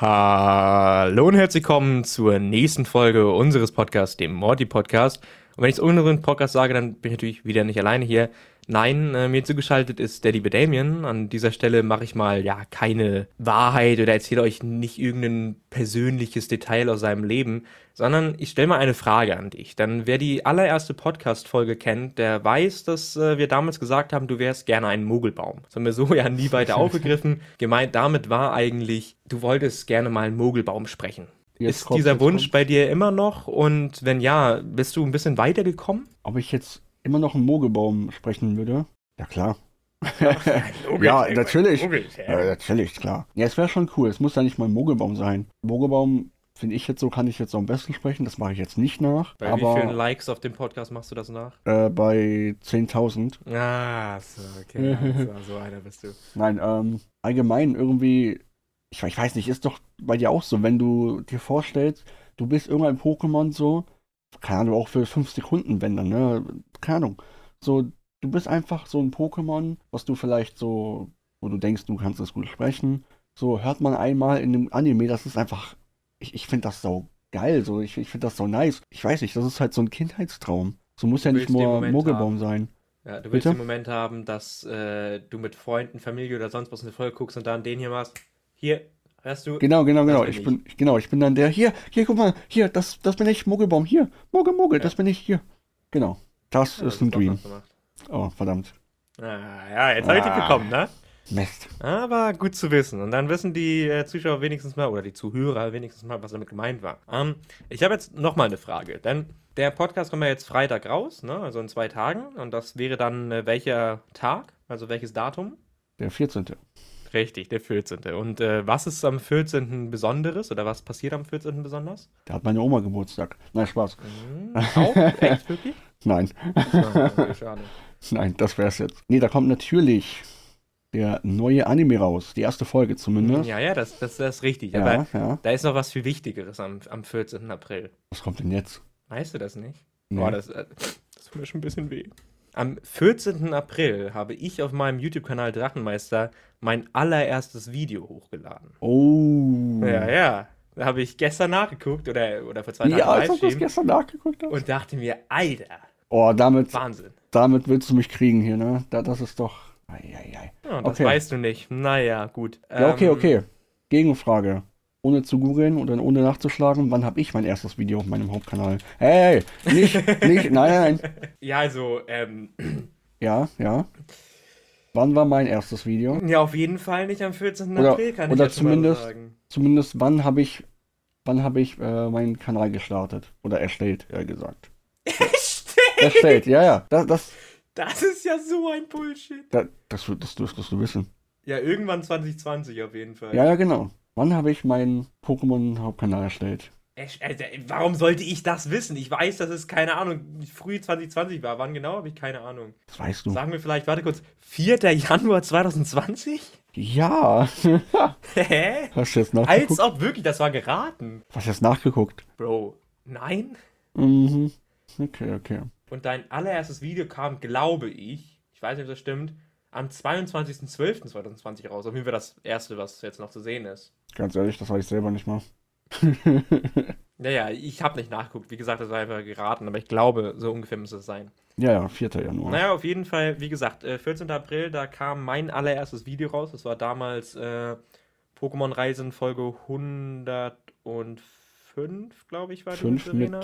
Hallo und herzlich willkommen zur nächsten Folge unseres Podcasts, dem Morty Podcast. Und wenn ich es unseren Podcast sage, dann bin ich natürlich wieder nicht alleine hier. Nein, äh, mir zugeschaltet ist der liebe Damien. An dieser Stelle mache ich mal ja keine Wahrheit oder erzähle euch nicht irgendein persönliches Detail aus seinem Leben, sondern ich stelle mal eine Frage an dich. Dann wer die allererste Podcast-Folge kennt, der weiß, dass äh, wir damals gesagt haben, du wärst gerne ein Mogelbaum. Das haben wir so ja nie weiter aufgegriffen. Gemeint damit war eigentlich, du wolltest gerne mal einen Mogelbaum sprechen. Jetzt ist kommt- dieser Wunsch kommt. bei dir immer noch? Und wenn ja, bist du ein bisschen weitergekommen? Ob ich jetzt immer noch einen Mogelbaum sprechen würde? Ja, klar. ja, natürlich. Ja, natürlich, klar. Ja, es wäre schon cool. Es muss ja nicht mal ein Mogelbaum sein. Mogelbaum, finde ich jetzt so, kann ich jetzt am besten sprechen. Das mache ich jetzt nicht nach. Bei wie vielen aber Likes auf dem Podcast machst du das nach? äh, bei 10.000. Ah, so, okay. so, so einer bist du. Nein, ähm, allgemein irgendwie, ich, ich weiß nicht, ist doch bei dir auch so, wenn du dir vorstellst, du bist irgendein Pokémon so, keine Ahnung, auch für 5 Sekunden, wenn dann, ne? Keine Ahnung. So, du bist einfach so ein Pokémon, was du vielleicht so, wo du denkst, du kannst es gut sprechen. So, hört man einmal in dem Anime, das ist einfach, ich, ich finde das so geil, so, ich, ich finde das so nice. Ich weiß nicht, das ist halt so ein Kindheitstraum. So muss ja nicht nur Mogelbaum haben. sein. Ja, du willst Bitte? den Moment haben, dass äh, du mit Freunden, Familie oder sonst was eine Folge guckst und dann den hier machst. Hier, hörst du? Genau, genau, genau. bin Ich ich. bin, genau, ich bin dann der, hier, hier, guck mal, hier, das, das bin ich, Mogelbaum, hier, Mogel, Mogel, Ja. das bin ich, hier. Genau. Das Ja, ist ein hast Dream. Oh, verdammt. Ah, ja, jetzt habe ich dich Ah. bekommen, ne? Mist. Aber gut zu wissen. Und dann wissen die äh, Zuschauer wenigstens mal, oder die Zuhörer wenigstens mal, was damit gemeint war. Ähm, ich habe jetzt nochmal eine Frage. Denn der Podcast kommt ja jetzt Freitag raus, ne? also in zwei Tagen. Und das wäre dann äh, welcher Tag? Also welches Datum? Der 14. Richtig, der 14. Und äh, was ist am 14. Besonderes? Oder was passiert am 14. besonders? Da hat meine Oma Geburtstag. Nein, Spaß. Hm, auch? Echt, wirklich? Nein, schade. nein, das wär's jetzt. Nee, da kommt natürlich der neue Anime raus. Die erste Folge zumindest. Ja, ja, das, das, das ist richtig. ja, Aber ja. da ist noch was viel Wichtigeres am, am 14. April. Was kommt denn jetzt? Weißt du das nicht? Nee. Boah, das, äh, das tut mir schon ein bisschen weh. Am 14. April habe ich auf meinem YouTube-Kanal Drachenmeister mein allererstes Video hochgeladen. Oh. Ja, ja. Da habe ich gestern nachgeguckt oder, oder vor zwei Tagen Ja, als ob du Livestream gestern nachgeguckt hast. und dachte mir, Alter, Oh, damit, Wahnsinn. damit willst du mich kriegen hier, ne? Da, das ist doch. Eieiei. Ja, das Okay. weißt du nicht. Naja, gut. Ja, okay, Ähm, okay. Gegenfrage. Ohne zu googeln und dann ohne nachzuschlagen, wann habe ich mein erstes Video auf meinem Hauptkanal? Hey, nicht, nicht, nein, nein. Ja, also, ähm, Ja, ja. Wann war mein erstes Video? ja, auf jeden Fall nicht am 14. Oder- April, kann oder ich zumindest- sagen. Zumindest wann habe ich, wann habe ich äh, meinen Kanal gestartet? Oder erstellt, eher gesagt. Erstellt, ja, ja. Das, das, Das ist ja so ein Bullshit. das, das, das dürftest du wissen. Ja, irgendwann 2020 auf jeden Fall. Ja, ja, genau. Wann habe ich meinen Pokémon-Hauptkanal erstellt? Echt, Alter, warum sollte ich das wissen? Ich weiß, dass es, keine Ahnung, früh 2020 war. Wann genau, habe ich keine Ahnung. Das weißt du. Sagen wir vielleicht, warte kurz, 4. Januar 2020? Ja. Hä? Hast du jetzt Als nachgeguckt? ob wirklich, das war geraten. Hast du jetzt nachgeguckt? Bro, nein? Mhm. Okay, okay. Und dein allererstes Video kam, glaube ich, ich weiß nicht, ob das stimmt, am 22.12.2020 raus. Auf jeden Fall das erste, was jetzt noch zu sehen ist. Ganz ehrlich, das weiß ich selber nicht mal. Naja, ich habe nicht nachgeguckt. Wie gesagt, das war einfach geraten, aber ich glaube, so ungefähr müsste es sein. Ja, ja, 4. Januar. Naja, auf jeden Fall, wie gesagt, äh, 14. April, da kam mein allererstes Video raus. Das war damals äh, Pokémon Reisen Folge 105, glaube ich, war die Fünf mit.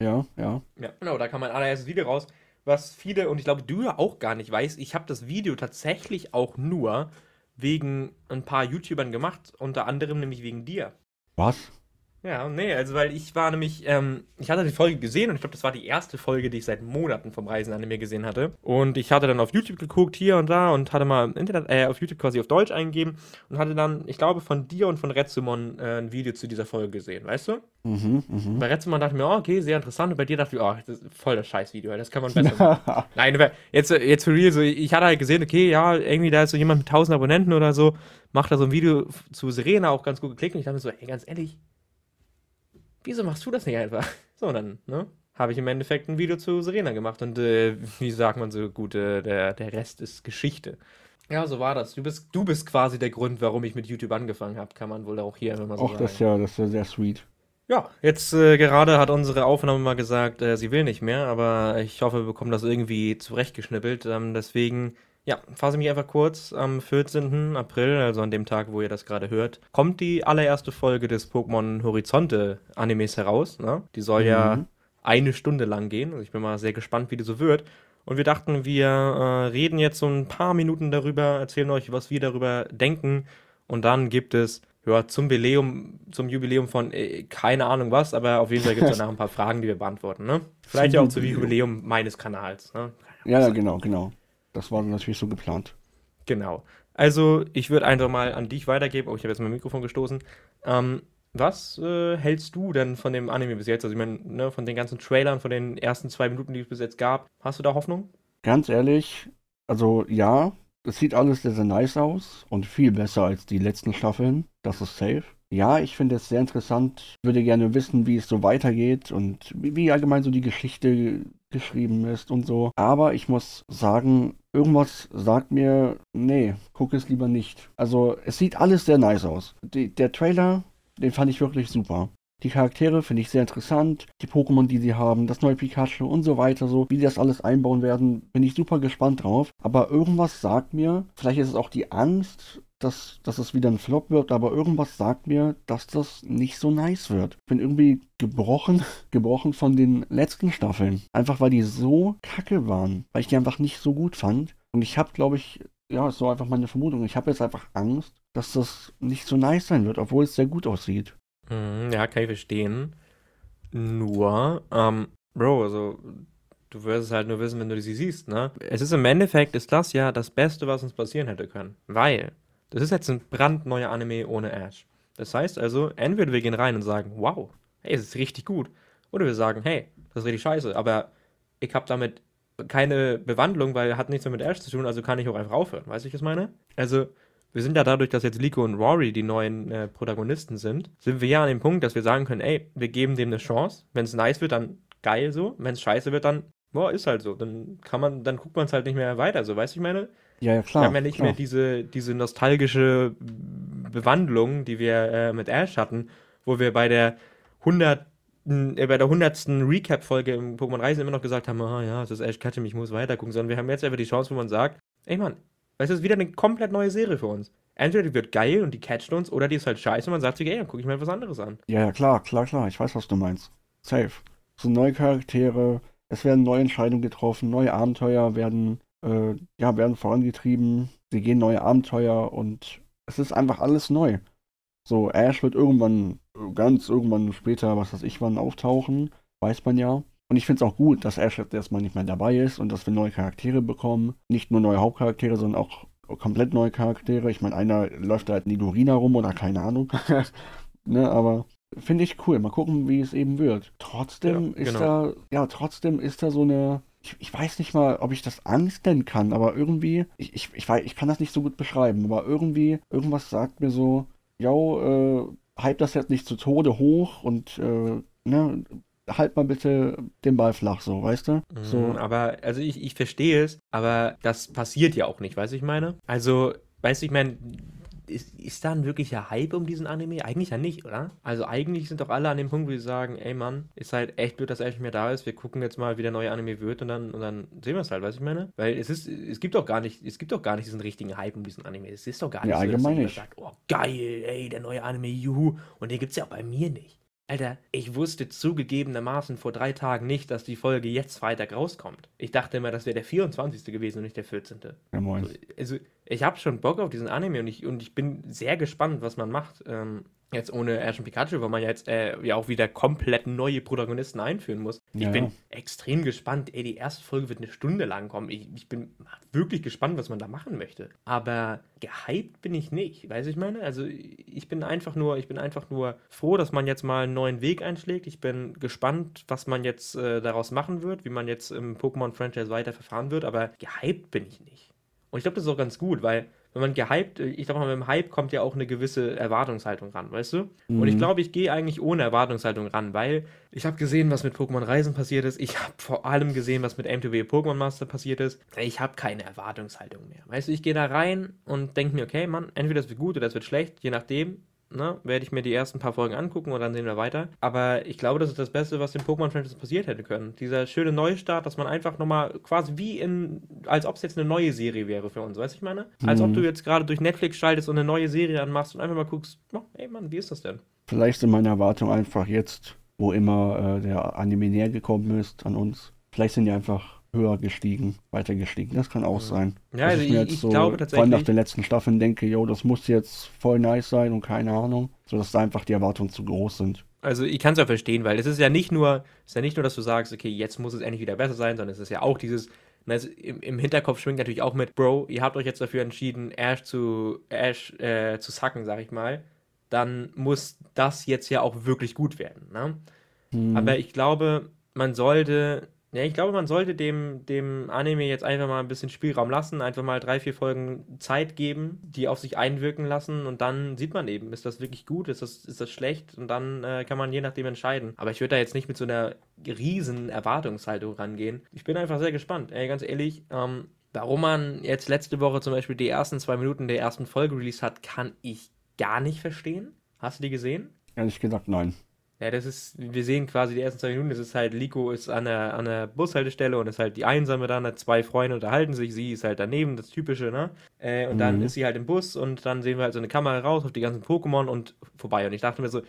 Ja, ja. Ja, genau, da kam mein allererstes Video raus. Was viele, und ich glaube, du ja auch gar nicht weißt, ich habe das Video tatsächlich auch nur wegen ein paar YouTubern gemacht, unter anderem nämlich wegen dir. Was? Ja, nee, also weil ich war nämlich, ähm, ich hatte die Folge gesehen und ich glaube, das war die erste Folge, die ich seit Monaten vom Reisen Anime gesehen hatte. Und ich hatte dann auf YouTube geguckt, hier und da und hatte mal im Internet, äh, auf YouTube quasi auf Deutsch eingegeben und hatte dann, ich glaube, von dir und von Retsumon äh, ein Video zu dieser Folge gesehen, weißt du? Mhm, mhm. Bei Retsumon dachte ich mir, oh, okay, sehr interessant. Und bei dir dachte ich, oh, das ist voll das Scheißvideo, das kann man besser machen. Nein, jetzt, jetzt für real, so, ich hatte halt gesehen, okay, ja, irgendwie da ist so jemand mit 1000 Abonnenten oder so, macht da so ein Video zu Serena auch ganz gut geklickt und ich dachte mir so, ey, ganz ehrlich, wieso machst du das nicht einfach? So, dann, ne, habe ich im Endeffekt ein Video zu Serena gemacht und, äh, wie sagt man so gut, äh, der, der Rest ist Geschichte. Ja, so war das. Du bist, du bist quasi der Grund, warum ich mit YouTube angefangen habe, kann man wohl auch hier immer so Och, sagen. Das ist ja, das ist ja sehr sweet. Ja, jetzt äh, gerade hat unsere Aufnahme mal gesagt, äh, sie will nicht mehr, aber ich hoffe, wir bekommen das irgendwie zurechtgeschnippelt. Ähm, deswegen, ja, fasse mich einfach kurz. Am 14. April, also an dem Tag, wo ihr das gerade hört, kommt die allererste Folge des Pokémon Horizonte Animes heraus. Ne? Die soll mhm. ja eine Stunde lang gehen. Also ich bin mal sehr gespannt, wie die so wird. Und wir dachten, wir äh, reden jetzt so ein paar Minuten darüber, erzählen euch, was wir darüber denken. Und dann gibt es ja, zum Jubiläum, zum Jubiläum von äh, keine Ahnung was, aber auf jeden Fall gibt es danach ein paar Fragen, die wir beantworten. Ne? Vielleicht ja auch zum Jubiläum meines Kanals. Ne? Ja, ja, genau, genau. Das war natürlich so geplant. Genau. Also, ich würde einfach mal an dich weitergeben. Oh, ich habe jetzt mein Mikrofon gestoßen. Ähm, was äh, hältst du denn von dem Anime bis jetzt? Also, ich meine, ne, von den ganzen Trailern, von den ersten zwei Minuten, die es bis jetzt gab. Hast du da Hoffnung? Ganz ehrlich, also ja, es sieht alles sehr, sehr nice aus und viel besser als die letzten Staffeln. Das ist safe. Ja, ich finde es sehr interessant. Würde gerne wissen, wie es so weitergeht und wie, wie allgemein so die Geschichte geschrieben ist und so. Aber ich muss sagen, irgendwas sagt mir, nee, guck es lieber nicht. Also, es sieht alles sehr nice aus. Die, der Trailer, den fand ich wirklich super. Die Charaktere finde ich sehr interessant, die Pokémon, die sie haben, das neue Pikachu und so weiter, so wie die das alles einbauen werden, bin ich super gespannt drauf. Aber irgendwas sagt mir, vielleicht ist es auch die Angst, dass, dass es wieder ein Flop wird, aber irgendwas sagt mir, dass das nicht so nice wird. Ich bin irgendwie gebrochen, gebrochen von den letzten Staffeln. Einfach weil die so kacke waren, weil ich die einfach nicht so gut fand. Und ich habe, glaube ich, ja, ist so einfach meine Vermutung. Ich habe jetzt einfach Angst, dass das nicht so nice sein wird, obwohl es sehr gut aussieht. Mhm, ja, kann ich verstehen. Nur, ähm, Bro, also du wirst es halt nur wissen, wenn du sie siehst, ne? Es ist im Endeffekt, ist das ja das Beste, was uns passieren hätte können. Weil, das ist jetzt ein brandneuer Anime ohne Ash. Das heißt also, entweder wir gehen rein und sagen, wow, hey, es ist richtig gut. Oder wir sagen, hey, das ist richtig scheiße, aber ich habe damit keine Bewandlung, weil hat nichts mehr mit Ash zu tun, also kann ich auch einfach aufhören. Weißt du, was ich meine? Also, wir sind ja dadurch, dass jetzt Liko und Rory die neuen äh, Protagonisten sind, sind wir ja an dem Punkt, dass wir sagen können, ey, wir geben dem eine Chance. Wenn es nice wird, dann geil so. Wenn es scheiße wird, dann, boah, ist halt so. Dann kann man, dann guckt man es halt nicht mehr weiter, so, weißt du, ich meine? Ja, ja, klar. Wir haben ja nicht klar. mehr diese, diese nostalgische Bewandlung, die wir äh, mit Ash hatten, wo wir bei der 100 äh, bei der 100. Recap-Folge im Pokémon Reisen immer noch gesagt haben, ah ja, es ist Ash Ketchum, ich muss weitergucken, sondern wir haben jetzt einfach die Chance, wo man sagt, ey Mann, es ist wieder eine komplett neue Serie für uns. Entweder die wird geil und die catcht uns, oder die ist halt scheiße und man sagt sich, ey, dann gucke ich mir was anderes an. Ja, ja, klar, klar, klar. Ich weiß, was du meinst. Safe. So neue Charaktere, es werden neue Entscheidungen getroffen, neue Abenteuer werden, äh, ja, werden vorangetrieben, sie gehen neue Abenteuer und es ist einfach alles neu. So, Ash wird irgendwann, ganz irgendwann später, was weiß ich wann, auftauchen, weiß man ja. Und ich finde es auch gut, dass Ash jetzt erstmal nicht mehr dabei ist und dass wir neue Charaktere bekommen. Nicht nur neue Hauptcharaktere, sondern auch komplett neue Charaktere. Ich meine, einer läuft da halt Nidorina rum oder keine Ahnung. ne, aber finde ich cool. Mal gucken, wie es eben wird. Trotzdem ja, ist genau. da, ja, trotzdem ist da so eine, ich, ich, weiß nicht mal, ob ich das Angst nennen kann, aber irgendwie, ich, ich, ich, weiß, ich kann das nicht so gut beschreiben, aber irgendwie, irgendwas sagt mir so, yo, äh, hype das jetzt nicht zu Tode hoch und, äh, ne, halt mal bitte den Ball flach, so, weißt du? So. Mhm, aber, also ich, ich verstehe es, aber das passiert ja auch nicht, weißt du, ich meine? Also, weißt du, ich meine, ist, ist da ein wirklicher Hype um diesen Anime? Eigentlich ja nicht, oder? Also eigentlich sind doch alle an dem Punkt, wo sie sagen, ey Mann, ist halt echt blöd, dass er nicht mehr da ist. Wir gucken jetzt mal, wie der neue Anime wird und dann, und dann sehen wir es halt, weißt du, ich meine? Weil es ist, es gibt doch gar nicht, es gibt doch gar nicht diesen richtigen Hype um diesen Anime. Es ist doch gar nicht ja, so, dass nicht. sagt, oh geil, ey, der neue Anime, juhu. Und den gibt's ja auch bei mir nicht. Alter, ich wusste zugegebenermaßen vor drei Tagen nicht, dass die Folge jetzt Freitag rauskommt. Ich dachte immer, das wäre der 24. gewesen und nicht der 14. Ja, moin. Also, ich habe schon Bock auf diesen Anime und ich, und ich bin sehr gespannt, was man macht. Ähm, Jetzt ohne Ash und Pikachu, weil man jetzt äh, ja auch wieder komplett neue Protagonisten einführen muss. Ich ja. bin extrem gespannt. Ey, die erste Folge wird eine Stunde lang kommen. Ich, ich bin wirklich gespannt, was man da machen möchte. Aber gehypt bin ich nicht. Weißt du, ich meine? Also ich bin einfach nur, ich bin einfach nur froh, dass man jetzt mal einen neuen Weg einschlägt. Ich bin gespannt, was man jetzt äh, daraus machen wird, wie man jetzt im Pokémon-Franchise weiter verfahren wird. Aber gehypt bin ich nicht. Und ich glaube, das ist auch ganz gut, weil wenn man gehypt, ich sag mal, mit dem Hype kommt ja auch eine gewisse Erwartungshaltung ran, weißt du? Mhm. Und ich mhm. glaube, ich gehe eigentlich ohne Erwartungshaltung ran, weil ich habe gesehen, was mit Pokémon Reisen passiert ist. Ich habe vor allem gesehen, was mit MTV Pokémon Master passiert ist. Ich habe keine Erwartungshaltung mehr. Weißt du, ich gehe da rein und denke mir, okay, Mann, entweder es wird gut oder es wird schlecht, je nachdem ne, werde ich mir die ersten paar Folgen angucken und dann sehen wir weiter. Aber ich glaube, das ist das Beste, was dem Pokémon-Franchise passiert hätte können. Dieser schöne Neustart, dass man einfach nochmal quasi wie in, als ob es jetzt eine neue Serie wäre für uns, weißt du, ich meine? Als mhm. ob du jetzt gerade durch Netflix schaltest und eine neue Serie anmachst und einfach mal guckst, oh, ey Mann, wie ist das denn? Vielleicht sind meine Erwartungen einfach jetzt, wo immer äh, der Anime näher gekommen ist an uns. Vielleicht sind die einfach höher gestiegen, weiter gestiegen. Das kann auch sein. Ja, also ich, ich so, glaube tatsächlich. Vor allem nach den letzten Staffeln denke, yo, das muss jetzt voll nice sein und keine Ahnung. Sodass da einfach die Erwartungen zu groß sind. Also ich kann es ja verstehen, weil es ist ja nicht nur, es ist ja nicht nur, dass du sagst, okay, jetzt muss es endlich wieder besser sein, sondern es ist ja auch dieses, also im, im, Hinterkopf schwingt natürlich auch mit, Bro, ihr habt euch jetzt dafür entschieden, Ash zu Ash äh, zu sacken, sag ich mal. Dann muss das jetzt ja auch wirklich gut werden. Ne? Hm. Aber ich glaube, man sollte ja, ich glaube, man sollte dem, dem Anime jetzt einfach mal ein bisschen Spielraum lassen, einfach mal drei, vier Folgen Zeit geben, die auf sich einwirken lassen und dann sieht man eben, ist das wirklich gut, ist das, ist das schlecht und dann äh, kann man je nachdem entscheiden. Aber ich würde da jetzt nicht mit so einer riesen Erwartungshaltung rangehen. Ich bin einfach sehr gespannt, ey, ganz ehrlich. Ähm, warum man jetzt letzte Woche zum Beispiel die ersten zwei Minuten der ersten Folge released hat, kann ich gar nicht verstehen. Hast du die gesehen? Ehrlich gesagt, nein. Ja, das ist, wir sehen quasi die ersten zwei Minuten, das ist halt, Liko ist an der, an der Bushaltestelle und ist halt die Einsame da, zwei Freunde unterhalten sich, sie ist halt daneben, das Typische, ne? Äh, und mhm. dann ist sie halt im Bus und dann sehen wir halt so eine Kamera raus auf die ganzen Pokémon und vorbei. Und ich dachte mir so,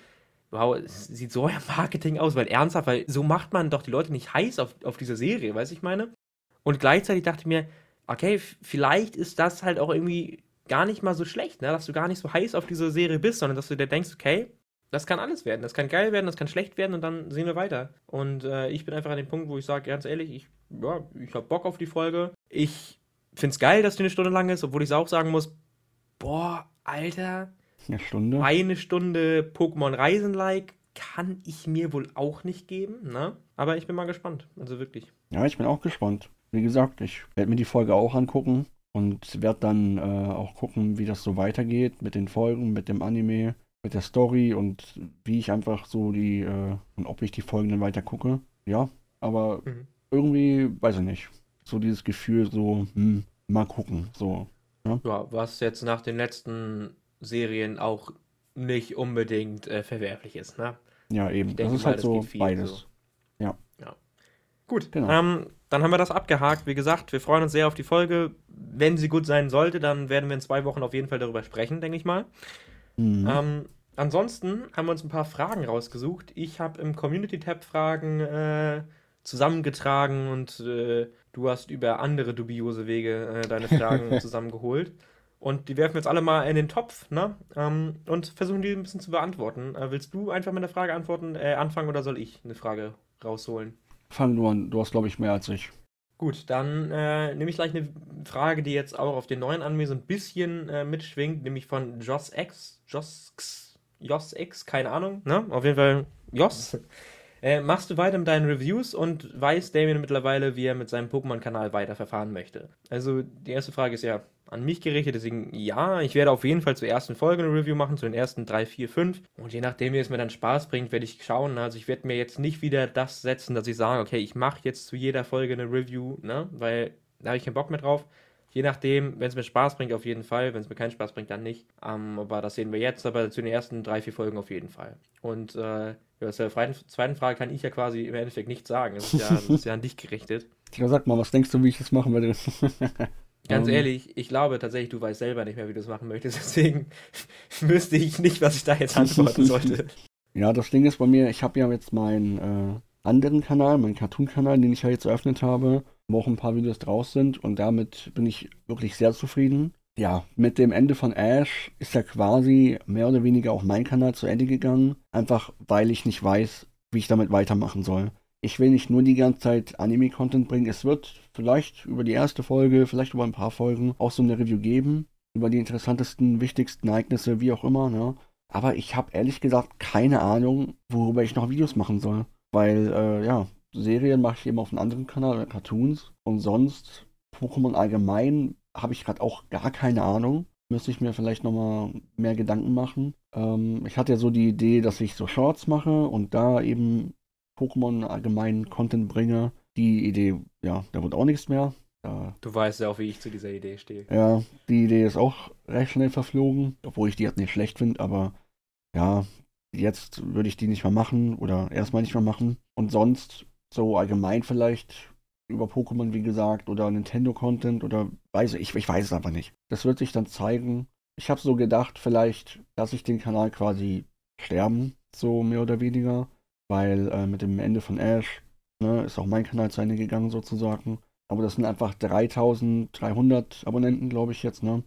wow, es sieht so ein Marketing aus, weil ernsthaft, weil so macht man doch die Leute nicht heiß auf, auf diese Serie, weiß ich meine? Und gleichzeitig dachte ich mir, okay, vielleicht ist das halt auch irgendwie gar nicht mal so schlecht, ne? Dass du gar nicht so heiß auf diese Serie bist, sondern dass du dir denkst, okay, das kann alles werden. Das kann geil werden, das kann schlecht werden und dann sehen wir weiter. Und äh, ich bin einfach an dem Punkt, wo ich sage, ganz ehrlich, ich, ja, ich habe Bock auf die Folge. Ich finde es geil, dass die eine Stunde lang ist, obwohl ich es auch sagen muss, boah, Alter. Eine Stunde? Eine Stunde Pokémon Reisen-like kann ich mir wohl auch nicht geben, ne? Aber ich bin mal gespannt, also wirklich. Ja, ich bin auch gespannt. Wie gesagt, ich werde mir die Folge auch angucken und werde dann äh, auch gucken, wie das so weitergeht mit den Folgen, mit dem Anime mit der Story und wie ich einfach so die, äh, und ob ich die Folgen dann weiter gucke. Ja, aber mhm. irgendwie, weiß ich nicht, so dieses Gefühl, so, hm, mal gucken, so. Ja? ja, was jetzt nach den letzten Serien auch nicht unbedingt äh, verwerflich ist, ne? Ja, eben. Denke das ist halt so beides. So. Ja. Ja. Gut, genau. ähm, dann haben wir das abgehakt. Wie gesagt, wir freuen uns sehr auf die Folge. Wenn sie gut sein sollte, dann werden wir in zwei Wochen auf jeden Fall darüber sprechen, denke ich mal. Mhm. Ähm, ansonsten haben wir uns ein paar Fragen rausgesucht. Ich habe im Community-Tab Fragen äh, zusammengetragen und äh, du hast über andere dubiose Wege äh, deine Fragen zusammengeholt. Und die werfen wir jetzt alle mal in den Topf, ne? Ähm, und versuchen die ein bisschen zu beantworten. Äh, willst du einfach mit einer Frage antworten, äh, anfangen oder soll ich eine Frage rausholen? Fang du an, du hast, glaube ich, mehr als ich. Gut, dann äh, nehme ich gleich eine Frage, die jetzt auch auf den neuen Anime so ein bisschen äh, mitschwingt, nämlich von Joss X. Joss X, Joss X, keine Ahnung, ne? Auf jeden Fall Joss. Äh, machst du weiter mit deinen Reviews und weiß Damien mittlerweile, wie er mit seinem Pokémon-Kanal weiterverfahren möchte? Also, die erste Frage ist ja, an mich gerichtet. Deswegen ja, ich werde auf jeden Fall zur ersten Folge eine Review machen, zu den ersten drei, vier, fünf. Und je nachdem, wie es mir dann Spaß bringt, werde ich schauen. Also ich werde mir jetzt nicht wieder das setzen, dass ich sage, okay, ich mache jetzt zu jeder Folge eine Review, ne? Weil da habe ich keinen Bock mehr drauf. Je nachdem, wenn es mir Spaß bringt, auf jeden Fall. Wenn es mir keinen Spaß bringt, dann nicht. Ähm, aber das sehen wir jetzt. Aber zu den ersten drei, vier Folgen auf jeden Fall. Und äh, ja, zur zweiten Frage kann ich ja quasi im Endeffekt nichts sagen. Das ist ja, das ist ja an dich gerichtet. Ja, sag mal, was denkst du, wie ich das machen werde? Ganz um, ähm. ehrlich, ich glaube tatsächlich, du weißt selber nicht mehr, wie du es machen möchtest. Deswegen wüsste ich nicht, was ich da jetzt antworten sollte. Ja, das Ding ist bei mir, ich habe ja jetzt meinen äh, anderen Kanal, meinen Cartoon-Kanal, den ich ja jetzt eröffnet habe, wo auch ein paar Videos draus sind und damit bin ich wirklich sehr zufrieden. Ja, mit dem Ende von Ash ist ja quasi mehr oder weniger auch mein Kanal zu Ende gegangen, einfach weil ich nicht weiß, wie ich damit weitermachen soll ich will nicht nur die ganze Zeit Anime-Content bringen. Es wird vielleicht über die erste Folge, vielleicht über ein paar Folgen auch so eine Review geben. Über die interessantesten, wichtigsten Ereignisse, wie auch immer. Ne? Aber ich habe ehrlich gesagt keine Ahnung, worüber ich noch Videos machen soll. Weil, äh, ja, Serien mache ich eben auf einem anderen Kanal oder Cartoons. Und sonst, Pokémon allgemein, habe ich gerade auch gar keine Ahnung. müsste ich mir vielleicht nochmal mehr Gedanken machen. Ähm, ich hatte ja so die Idee, dass ich so Shorts mache und da eben Pokémon allgemein Content bringe. Die Idee, ja, da wird auch nichts mehr. Ja. Du weißt ja auch, wie ich zu dieser Idee stehe. Ja, die Idee ist auch recht schnell verflogen, obwohl ich die halt nicht schlecht finde, aber ja, jetzt würde ich die nicht mehr machen oder erstmal nicht mehr machen. Und sonst so allgemein vielleicht über Pokémon, wie gesagt, oder Nintendo-Content oder weiß ich, ich weiß es einfach nicht. Das wird sich dann zeigen. Ich habe so gedacht, vielleicht lasse ich den Kanal quasi sterben, so mehr oder weniger, weil äh, mit dem Ende von Ash ne, ist auch mein Kanal zu Ende gegangen sozusagen. Aber das sind einfach 3300 Abonnenten, glaube ich jetzt, ne?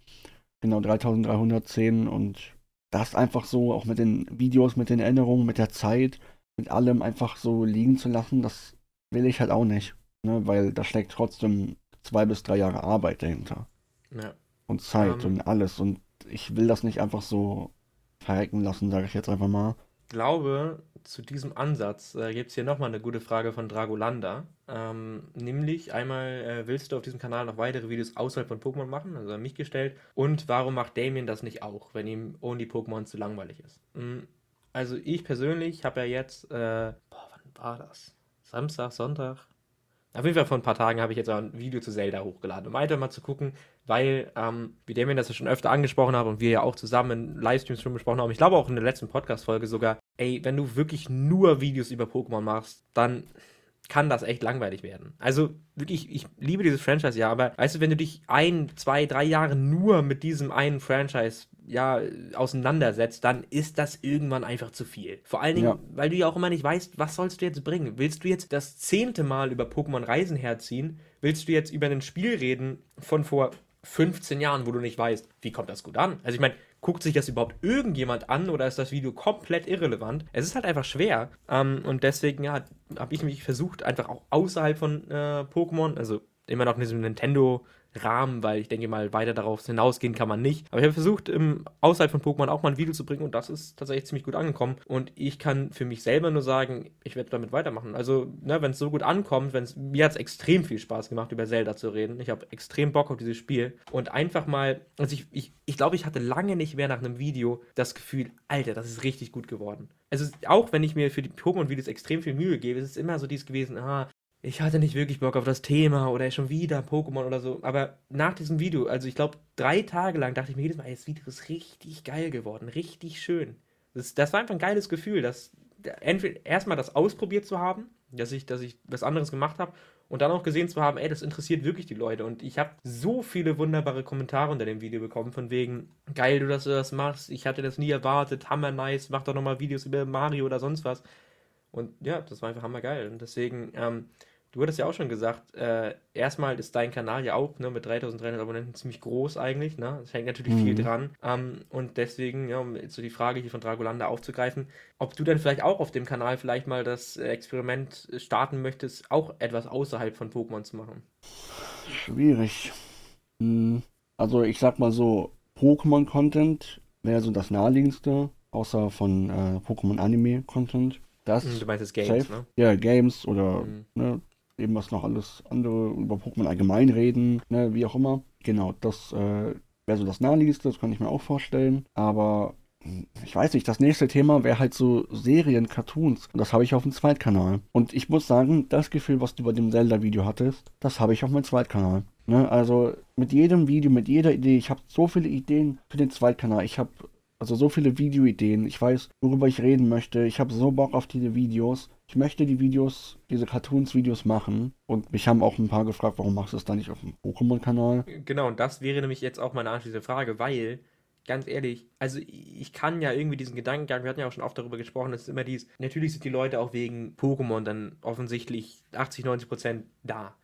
Genau, 3310 und das einfach so, auch mit den Videos, mit den Erinnerungen, mit der Zeit, mit allem einfach so liegen zu lassen, das will ich halt auch nicht ne? weil da steckt trotzdem zwei bis drei Jahre Arbeit dahinter. Ja. Und Zeit um, ähm. und alles. Und ich will das nicht einfach so verrecken lassen, sage ich jetzt einfach mal. Ich glaube, zu diesem Ansatz äh, gibt es hier nochmal eine gute Frage von Dragolanda. Ähm, nämlich einmal, äh, willst du auf diesem Kanal noch weitere Videos außerhalb von Pokémon machen? Also an mich gestellt. Und warum macht Damien das nicht auch, wenn ihm Only Pokémon zu langweilig ist? Mhm. Also ich persönlich habe ja jetzt, äh, boah, wann war das? Samstag, Sonntag? Auf jeden Fall vor ein paar Tagen habe ich jetzt auch ein Video zu Zelda hochgeladen, um einfach mal zu gucken, weil, ähm, wie Damien das ja schon öfter angesprochen haben und wir ja auch zusammen in Livestreams schon besprochen haben, ich glaube auch in der letzten Podcast-Folge sogar, ey, wenn du wirklich nur Videos über Pokémon machst, dann kann das echt langweilig werden. Also wirklich, ich liebe dieses Franchise ja, aber weißt du, wenn du dich ein, zwei, drei Jahre nur mit diesem einen Franchise ja auseinandersetzt, dann ist das irgendwann einfach zu viel. Vor allen Dingen, ja. weil du ja auch immer nicht weißt, was sollst du jetzt bringen? Willst du jetzt das zehnte Mal über Pokémon Reisen herziehen? Willst du jetzt über ein Spiel reden von vor 15 Jahren, wo du nicht weißt, wie kommt das gut an? Also ich meine, guckt sich das überhaupt irgendjemand an oder ist das Video komplett irrelevant? Es ist halt einfach schwer. Ähm, und deswegen ja, habe ich mich versucht, einfach auch außerhalb von äh, Pokémon, also immer noch in diesem Nintendo Rahmen, weil ich denke mal, weiter darauf hinausgehen kann man nicht. Aber ich habe versucht, im, außerhalb von Pokémon auch mal ein Video zu bringen und das ist tatsächlich ziemlich gut angekommen. Und ich kann für mich selber nur sagen, ich werde damit weitermachen. Also, ne, wenn es so gut ankommt, wenn es mir hat es extrem viel Spaß gemacht, über Zelda zu reden. Ich habe extrem Bock auf dieses Spiel und einfach mal, also ich, ich, ich glaube, ich hatte lange nicht mehr nach einem Video das Gefühl, Alter, das ist richtig gut geworden. Also auch wenn ich mir für die Pokémon-Videos extrem viel Mühe gebe, ist es immer so dies gewesen, ah, ich hatte nicht wirklich Bock auf das Thema oder schon wieder Pokémon oder so. Aber nach diesem Video, also ich glaube, drei Tage lang dachte ich mir jedes Mal, das Video ist richtig geil geworden, richtig schön. Das, das war einfach ein geiles Gefühl, dass entweder erstmal das ausprobiert zu haben, dass ich, dass ich was anderes gemacht habe und dann auch gesehen zu haben, ey, das interessiert wirklich die Leute. Und ich habe so viele wunderbare Kommentare unter dem Video bekommen, von wegen, geil, du, dass du das machst, ich hatte das nie erwartet, hammer nice, mach doch nochmal Videos über Mario oder sonst was. Und ja, das war einfach hammer geil. Und deswegen, ähm, Du hattest ja auch schon gesagt, äh, erstmal ist dein Kanal ja auch ne, mit 3300 Abonnenten ziemlich groß eigentlich. Ne? Es hängt natürlich mhm. viel dran. Ähm, und deswegen, ja, um so die Frage hier von Dragolanda aufzugreifen, ob du dann vielleicht auch auf dem Kanal vielleicht mal das Experiment starten möchtest, auch etwas außerhalb von Pokémon zu machen. Schwierig. Hm, also ich sag mal so, Pokémon-Content wäre so das naheliegendste, außer von äh, Pokémon-Anime-Content. Das hm, du meinst es Games, safe. ne? Ja, Games oder mhm. ne, eben was noch alles andere über Pokémon allgemein reden, ne, wie auch immer. Genau, das äh, wäre so das naheliegendste, das kann ich mir auch vorstellen. Aber hm, ich weiß nicht, das nächste Thema wäre halt so Serien, Cartoons. Und das habe ich auf dem Zweitkanal. Und ich muss sagen, das Gefühl, was du bei dem Zelda-Video hattest, das habe ich auf meinem Zweitkanal. Ne? Also mit jedem Video, mit jeder Idee, ich habe so viele Ideen für den Zweitkanal. Ich habe also so viele Videoideen. Ich weiß, worüber ich reden möchte. Ich habe so Bock auf diese Videos. Ich möchte die Videos, diese Cartoons-Videos machen. Und mich haben auch ein paar gefragt, warum machst du es dann nicht auf dem Pokémon-Kanal? Genau, und das wäre nämlich jetzt auch meine anschließende Frage, weil, ganz ehrlich, also ich kann ja irgendwie diesen Gedankengang, wir hatten ja auch schon oft darüber gesprochen, dass es immer dies, natürlich sind die Leute auch wegen Pokémon dann offensichtlich 80, 90 Prozent da.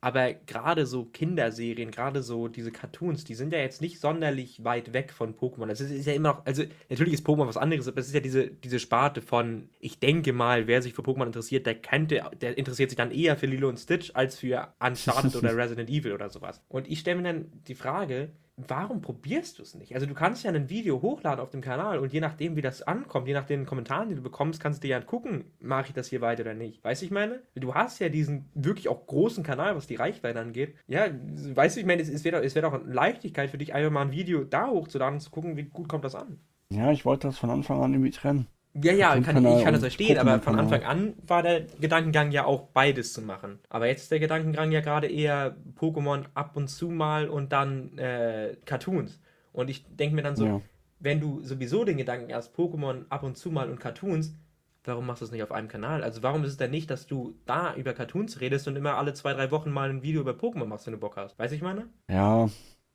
Aber gerade so Kinderserien, gerade so diese Cartoons, die sind ja jetzt nicht sonderlich weit weg von Pokémon. Das ist, ist, ja immer noch, also natürlich ist Pokémon was anderes, aber es ist ja diese, diese Sparte von, ich denke mal, wer sich für Pokémon interessiert, der könnte, der interessiert sich dann eher für Lilo und Stitch als für Uncharted oder Resident Evil oder sowas. Und ich stelle mir dann die Frage, warum probierst du es nicht? Also du kannst ja ein Video hochladen auf dem Kanal und je nachdem, wie das ankommt, je nach den Kommentaren, die du bekommst, kannst du ja gucken, mache ich das hier weiter oder nicht. Weißt du, ich meine? Du hast ja diesen wirklich auch großen Kanal, was die Reichweite angeht. Ja, weißt du, ich meine, es, es wäre wär doch eine Leichtigkeit für dich, einfach mal ein Video da hochzuladen und zu gucken, wie gut kommt das an. Ja, ich wollte das von Anfang an irgendwie trennen. Ja, ja, kann, ich kann das verstehen, aber von Anfang an war der Gedankengang ja auch beides zu machen. Aber jetzt ist der Gedankengang ja gerade eher Pokémon ab und zu mal und dann äh, Cartoons. Und ich denke mir dann so, ja. wenn du sowieso den Gedanken hast, Pokémon ab und zu mal und Cartoons, warum machst du es nicht auf einem Kanal? Also warum ist es denn nicht, dass du da über Cartoons redest und immer alle zwei, drei Wochen mal ein Video über Pokémon machst, wenn du Bock hast? Weiß ich meine? Ja,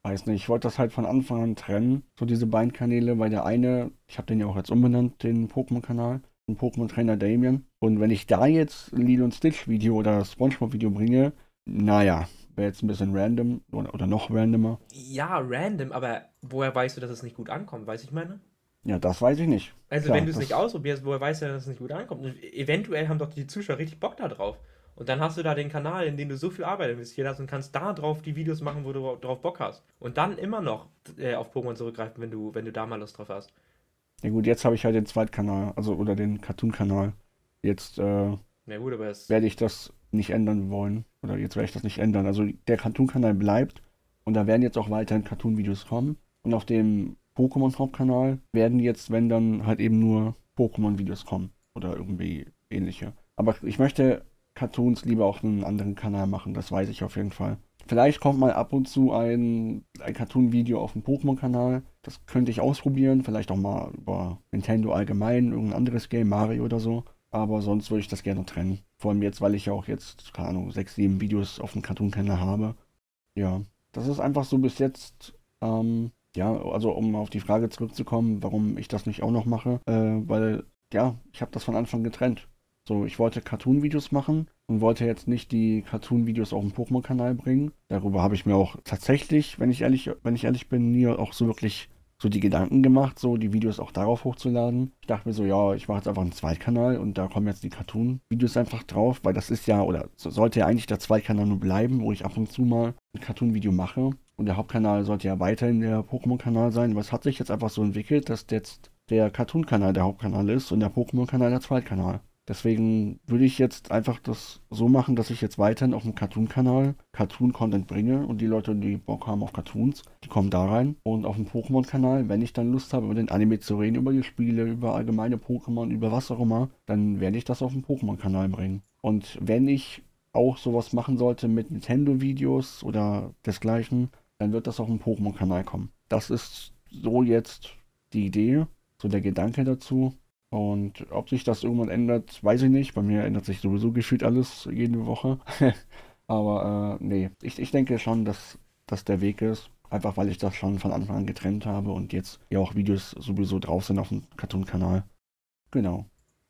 weiß nicht, ich wollte das halt von Anfang an trennen, so diese beiden Kanäle, weil der eine, ich habe den ja auch jetzt umbenannt, den Pokémon-Kanal, den Pokémon-Trainer Damien. Und wenn ich da jetzt Lilo und Stitch-Video oder Spongebob-Video bringe, naja, wäre jetzt ein bisschen random oder, oder noch randomer. Ja, random, aber woher weißt du, dass es nicht gut ankommt, weiß ich meine? Ja, das weiß ich nicht. Also Klar, wenn du es nicht ausprobierst, woher weißt du, dass es nicht gut ankommt? Und eventuell haben doch die Zuschauer richtig Bock da drauf. Und dann hast du da den Kanal, in dem du so viel Arbeit investiert hast und kannst da drauf die Videos machen, wo du drauf Bock hast. Und dann immer noch äh, auf Pokémon zurückgreifen, wenn du, wenn du da mal Lust drauf hast. Ja gut, jetzt habe ich halt den Zweitkanal, also oder den Cartoon-Kanal. Jetzt äh, ja gut, werde ich das nicht ändern wollen. Oder jetzt werde ich das nicht ändern. Also der Cartoon-Kanal bleibt und da werden jetzt auch weiterhin Cartoon-Videos kommen. Und auf dem Pokémon-Hauptkanal werden jetzt, wenn dann, halt eben nur Pokémon-Videos kommen. Oder irgendwie ähnliche. Aber ich möchte Cartoons lieber auf einem anderen Kanal machen, das weiß ich auf jeden Fall. Vielleicht kommt mal ab und zu ein, ein Cartoon-Video auf dem Pokémon-Kanal. Das könnte ich ausprobieren. Vielleicht auch mal über Nintendo allgemein, irgendein anderes Game, Mario oder so. Aber sonst würde ich das gerne trennen. Vor allem jetzt, weil ich ja auch jetzt, keine Ahnung, sechs, sieben Videos auf dem Cartoon-Kanal habe. Ja, das ist einfach so bis jetzt, ähm, ja, also um auf die Frage zurückzukommen, warum ich das nicht auch noch mache. Äh, weil, ja, ich habe das von Anfang getrennt. So, ich wollte Cartoon-Videos machen und wollte jetzt nicht die Cartoon-Videos auf den Pokémon-Kanal bringen. Darüber habe ich mir auch tatsächlich, wenn ich ehrlich, wenn ich ehrlich bin, nie auch so wirklich so die Gedanken gemacht, so die Videos auch darauf hochzuladen. Ich dachte mir so, ja, ich mache jetzt einfach einen Zweitkanal und da kommen jetzt die Cartoon-Videos einfach drauf, weil das ist ja, oder sollte ja eigentlich der Zweitkanal nur bleiben, wo ich ab und zu mal ein Cartoon-Video mache. Und der Hauptkanal sollte ja weiterhin der Pokémon-Kanal sein. Aber es hat sich jetzt einfach so entwickelt, dass jetzt der Cartoon-Kanal der Hauptkanal ist und der Pokémon-Kanal der Zweitkanal. Deswegen würde ich jetzt einfach das so machen, dass ich jetzt weiterhin auf dem Cartoon-Kanal Cartoon-Content bringe und die Leute, die Bock haben auf Cartoons, die kommen da rein. Und auf dem Pokémon-Kanal, wenn ich dann Lust habe, über den Anime zu reden, über die Spiele, über allgemeine Pokémon, über was auch immer, dann werde ich das auf dem Pokémon-Kanal bringen. Und wenn ich auch sowas machen sollte mit Nintendo-Videos oder desgleichen, dann wird das auf dem Pokémon-Kanal kommen. Das ist so jetzt die Idee, so der Gedanke dazu. Und ob sich das irgendwann ändert, weiß ich nicht. Bei mir ändert sich sowieso gefühlt alles jede Woche. Aber äh, nee, ich, ich denke schon, dass das der Weg ist. Einfach weil ich das schon von Anfang an getrennt habe und jetzt ja auch Videos sowieso drauf sind auf dem Cartoon-Kanal. Genau.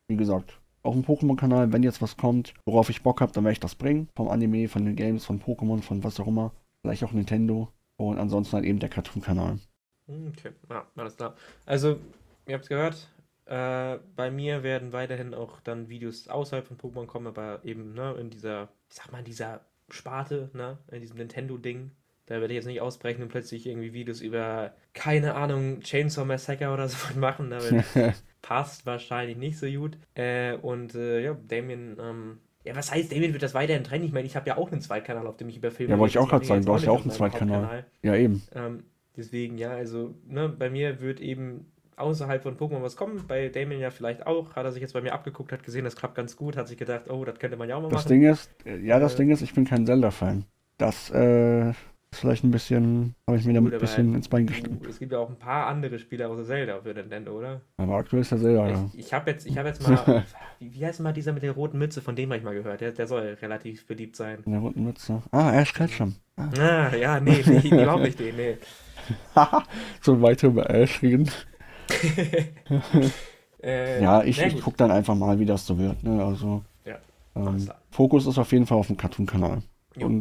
Wie gesagt, auf dem Pokémon-Kanal, wenn jetzt was kommt, worauf ich Bock habe, dann werde ich das bringen. Vom Anime, von den Games, von Pokémon, von was auch immer. Vielleicht auch Nintendo. Und ansonsten halt eben der Cartoon-Kanal. Okay, ja, alles klar. Also, ihr habt es gehört, äh, bei mir werden weiterhin auch dann Videos außerhalb von Pokémon kommen, aber eben ne, in dieser, ich sag mal, in dieser Sparte, ne, in diesem Nintendo-Ding. Da werde ich jetzt nicht ausbrechen und plötzlich irgendwie Videos über, keine Ahnung, Chainsaw Massacre oder so machen. Da passt wahrscheinlich nicht so gut. Äh, und äh, ja, Damien, ähm, ja, was heißt, Damien wird das weiterhin trennen? Ich meine, ich habe ja auch einen Zweitkanal, auf dem ich über Filme. Ja, wollte ich auch gerade sagen, du hast ja auch einen Zweitkanal. Ja, eben. Ähm, deswegen, ja, also, ne, bei mir wird eben außerhalb von Pokémon was kommen. Bei Damien ja vielleicht auch. Hat er sich jetzt bei mir abgeguckt, hat gesehen, das klappt ganz gut, hat sich gedacht, oh, das könnte man ja auch mal das machen. Ding ist, ja, das äh, Ding ist, ich bin kein Zelda-Fan. Das äh, ist vielleicht ein bisschen, habe ich mir damit ein bisschen ins Bein geschnitten. Es gibt ja auch ein paar andere Spiele außer Zelda für Nintendo, oder? Aber aktuell ist der Zelda, ja. Ich, ich habe jetzt, hab jetzt mal, wie, wie heißt mal dieser mit der roten Mütze, von dem habe ich mal gehört. Der, der soll relativ beliebt sein. Mit der roten Mütze. Ah, Ash Ketchum. Ah. ah, ja, nee, nee, überhaupt nicht den, nee. so weiter über Ash reden. äh, ja, ich, ich gucke dann einfach mal, wie das so wird. Ne? Also, ja, ähm, Fokus ist auf jeden Fall auf dem Cartoon-Kanal.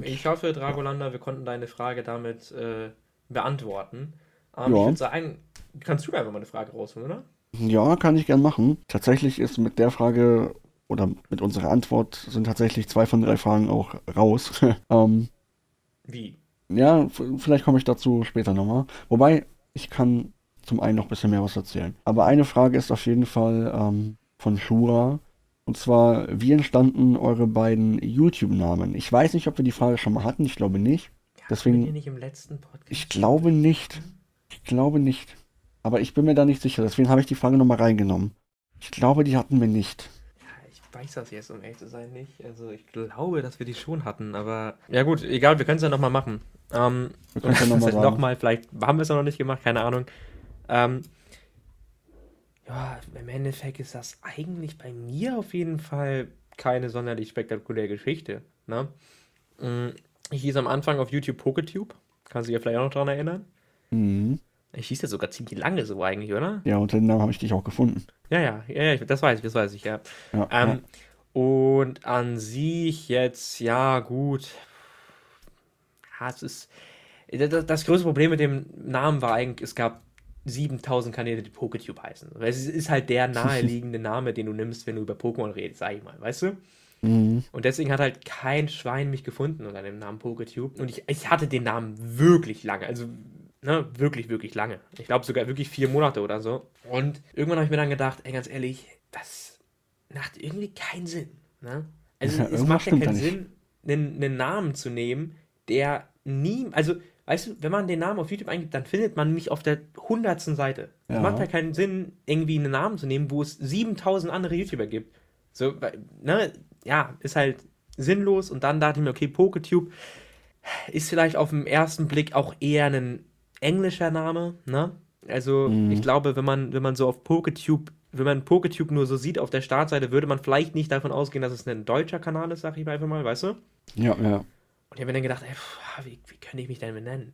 Ich hoffe, Dragolander, wir konnten deine Frage damit äh, beantworten. Ähm, ja. Ich würde sagen, kannst du einfach mal eine Frage rausholen, oder? Ja, kann ich gern machen. Tatsächlich ist mit der Frage oder mit unserer Antwort sind tatsächlich zwei von drei Fragen auch raus. ähm, Wie? Ja, vielleicht komme ich dazu später nochmal. Wobei, ich kann zum einen noch ein bisschen mehr was erzählen. Aber eine Frage ist auf jeden Fall ähm, von Shura. Und zwar, wie entstanden eure beiden YouTube-Namen? Ich weiß nicht, ob wir die Frage schon mal hatten. Ich glaube nicht. Ja, Deswegen. Nicht im letzten Podcast ich glaube nicht. Ich glaube nicht. Aber ich bin mir da nicht sicher. Deswegen habe ich die Frage nochmal reingenommen. Ich glaube, die hatten wir nicht. Ja, ich weiß das jetzt, um ehrlich zu sein, nicht. Also ich glaube, dass wir die schon hatten, aber. Ja gut, egal, wir können es ja nochmal machen. Ähm, wir können es ja nochmal noch mal, Vielleicht haben wir es noch nicht gemacht, keine Ahnung. Ähm, ja, im Endeffekt ist das eigentlich bei mir auf jeden Fall keine sonderlich spektakuläre Geschichte. Ne? Mm, ich hieß am Anfang auf YouTube PokeTube. Kannst du dich ja vielleicht auch noch daran erinnern? Mhm. Ich hieß ja sogar ziemlich lange so eigentlich, oder? Ja, und den Namen habe ich dich auch gefunden. Ja, ja, ja, das weiß ich, das weiß ich, ja. ja, ähm, ja. Und an sich jetzt, ja, gut. Ja, es ist. Das, das größte Problem mit dem Namen war eigentlich, es gab 7000 Kanäle, die PokeTube heißen. Es ist halt der naheliegende Name, den du nimmst, wenn du über Pokémon redest, sag ich mal, weißt du? Mhm. Und deswegen hat halt kein Schwein mich gefunden unter dem Namen PokeTube. Und ich, ich hatte den Namen wirklich lange, also ne, wirklich, wirklich lange. Ich glaube sogar wirklich vier Monate oder so. Und irgendwann habe ich mir dann gedacht, ey, ganz ehrlich, das macht irgendwie keinen Sinn. Ne? Also ja, es macht ja keinen Sinn, einen, einen Namen zu nehmen, der nie, also weißt du, wenn man den Namen auf YouTube eingibt, dann findet man mich auf der hundertsten Seite. Es ja. macht ja keinen Sinn, irgendwie einen Namen zu nehmen, wo es 7000 andere YouTuber gibt. So, ne, ja, ist halt sinnlos. Und dann dachte ich mir, okay, PokeTube ist vielleicht auf den ersten Blick auch eher ein englischer Name, ne? Also, mhm. ich glaube, wenn man, wenn man so auf PokeTube, wenn man PokeTube nur so sieht auf der Startseite, würde man vielleicht nicht davon ausgehen, dass es ein deutscher Kanal ist, sag ich mal einfach mal, weißt du? Ja, ja. Und ich habe mir dann gedacht, ey, pff, wie, wie könnte ich mich denn benennen?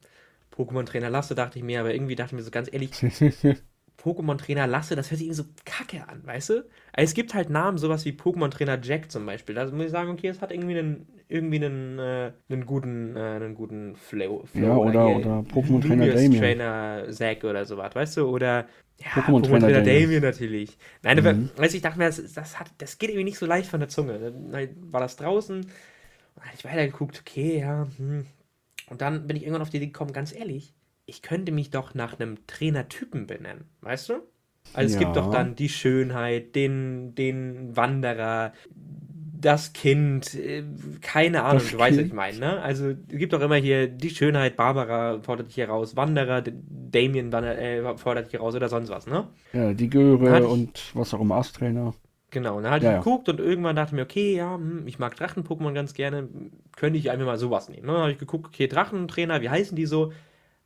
Pokémon-Trainer Lasse, dachte ich mir, aber irgendwie dachte ich mir so ganz ehrlich, Pokémon-Trainer Lasse, das hört sich irgendwie so kacke an, weißt du? Also es gibt halt Namen, sowas wie Pokémon-Trainer Jack zum Beispiel. Da muss ich sagen, okay, es hat irgendwie einen, irgendwie einen, äh, einen guten, äh, einen guten Flow. Flow ja, oder, oder, oder Pokémon-Trainer Damien. Trainer Zack oder sowas, weißt du? Oder ja, Pokémon-Trainer Pokémon Damien. Damien natürlich. Nein, mhm. aber, weißt du, ich dachte mir, das, das, hat, das geht irgendwie nicht so leicht von der Zunge. Dann war das draußen dann hatte ich weitergeguckt, okay, ja. Hm. Und dann bin ich irgendwann auf die Idee gekommen, ganz ehrlich, ich könnte mich doch nach einem Trainertypen benennen, weißt du? Also ja. es gibt doch dann die Schönheit, den, den Wanderer, das Kind, äh, keine Ahnung, das du weißt, was ich meine, ne? Also es gibt doch immer hier die Schönheit, Barbara fordert dich hier raus, Wanderer, Damien äh, fordert dich hier raus oder sonst was, ne? Ja, die Göre und was auch immer, Asttrainer. Genau, und dann hatte ja, ich geguckt und irgendwann dachte ich mir, okay, ja, hm, ich mag Drachen-Pokémon ganz gerne, könnte ich einfach mal sowas nehmen. Ne? Dann habe ich geguckt, okay, Drachentrainer, wie heißen die so?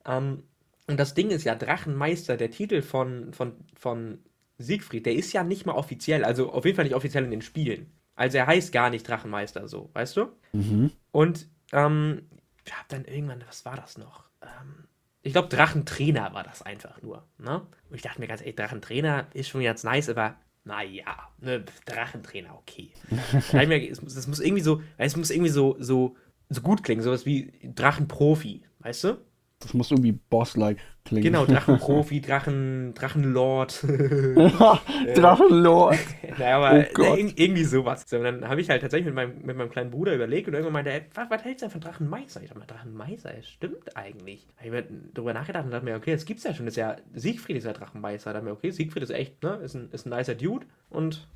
Ähm, und das Ding ist ja, Drachenmeister, der Titel von, von, von Siegfried, der ist ja nicht mal offiziell, also auf jeden Fall nicht offiziell in den Spielen. Also er heißt gar nicht Drachenmeister so, weißt du? Mhm. Und ähm, ich habe dann irgendwann, was war das noch? Ähm, ich glaube, Drachentrainer war das einfach nur. Ne? Und ich dachte mir ganz ehrlich, Drachentrainer ist schon ganz nice, aber naja, ne, Drachentrainer, okay. das muss irgendwie so, es muss irgendwie so, so, so gut klingen, sowas wie Drachenprofi, weißt du? Das muss irgendwie Boss-like klingen. Genau, Drachenprofi, Drachen, Drachenlord. Drachenlord. naja, aber oh irgendwie sowas. So, und dann habe ich halt tatsächlich mit meinem, mit meinem kleinen Bruder überlegt und irgendwann meinte er, was, was hältst du denn von Drachenmeister? Ich dachte mal, Drachenmeister, das stimmt eigentlich. Da habe ich mir darüber nachgedacht und dachte mir, okay, das gibt's ja schon. Das ist ja, Siegfried ist ja Drachenmeister. Da dachte mir, okay, Siegfried ist echt, ne, ist ein, ist ein nicer Dude und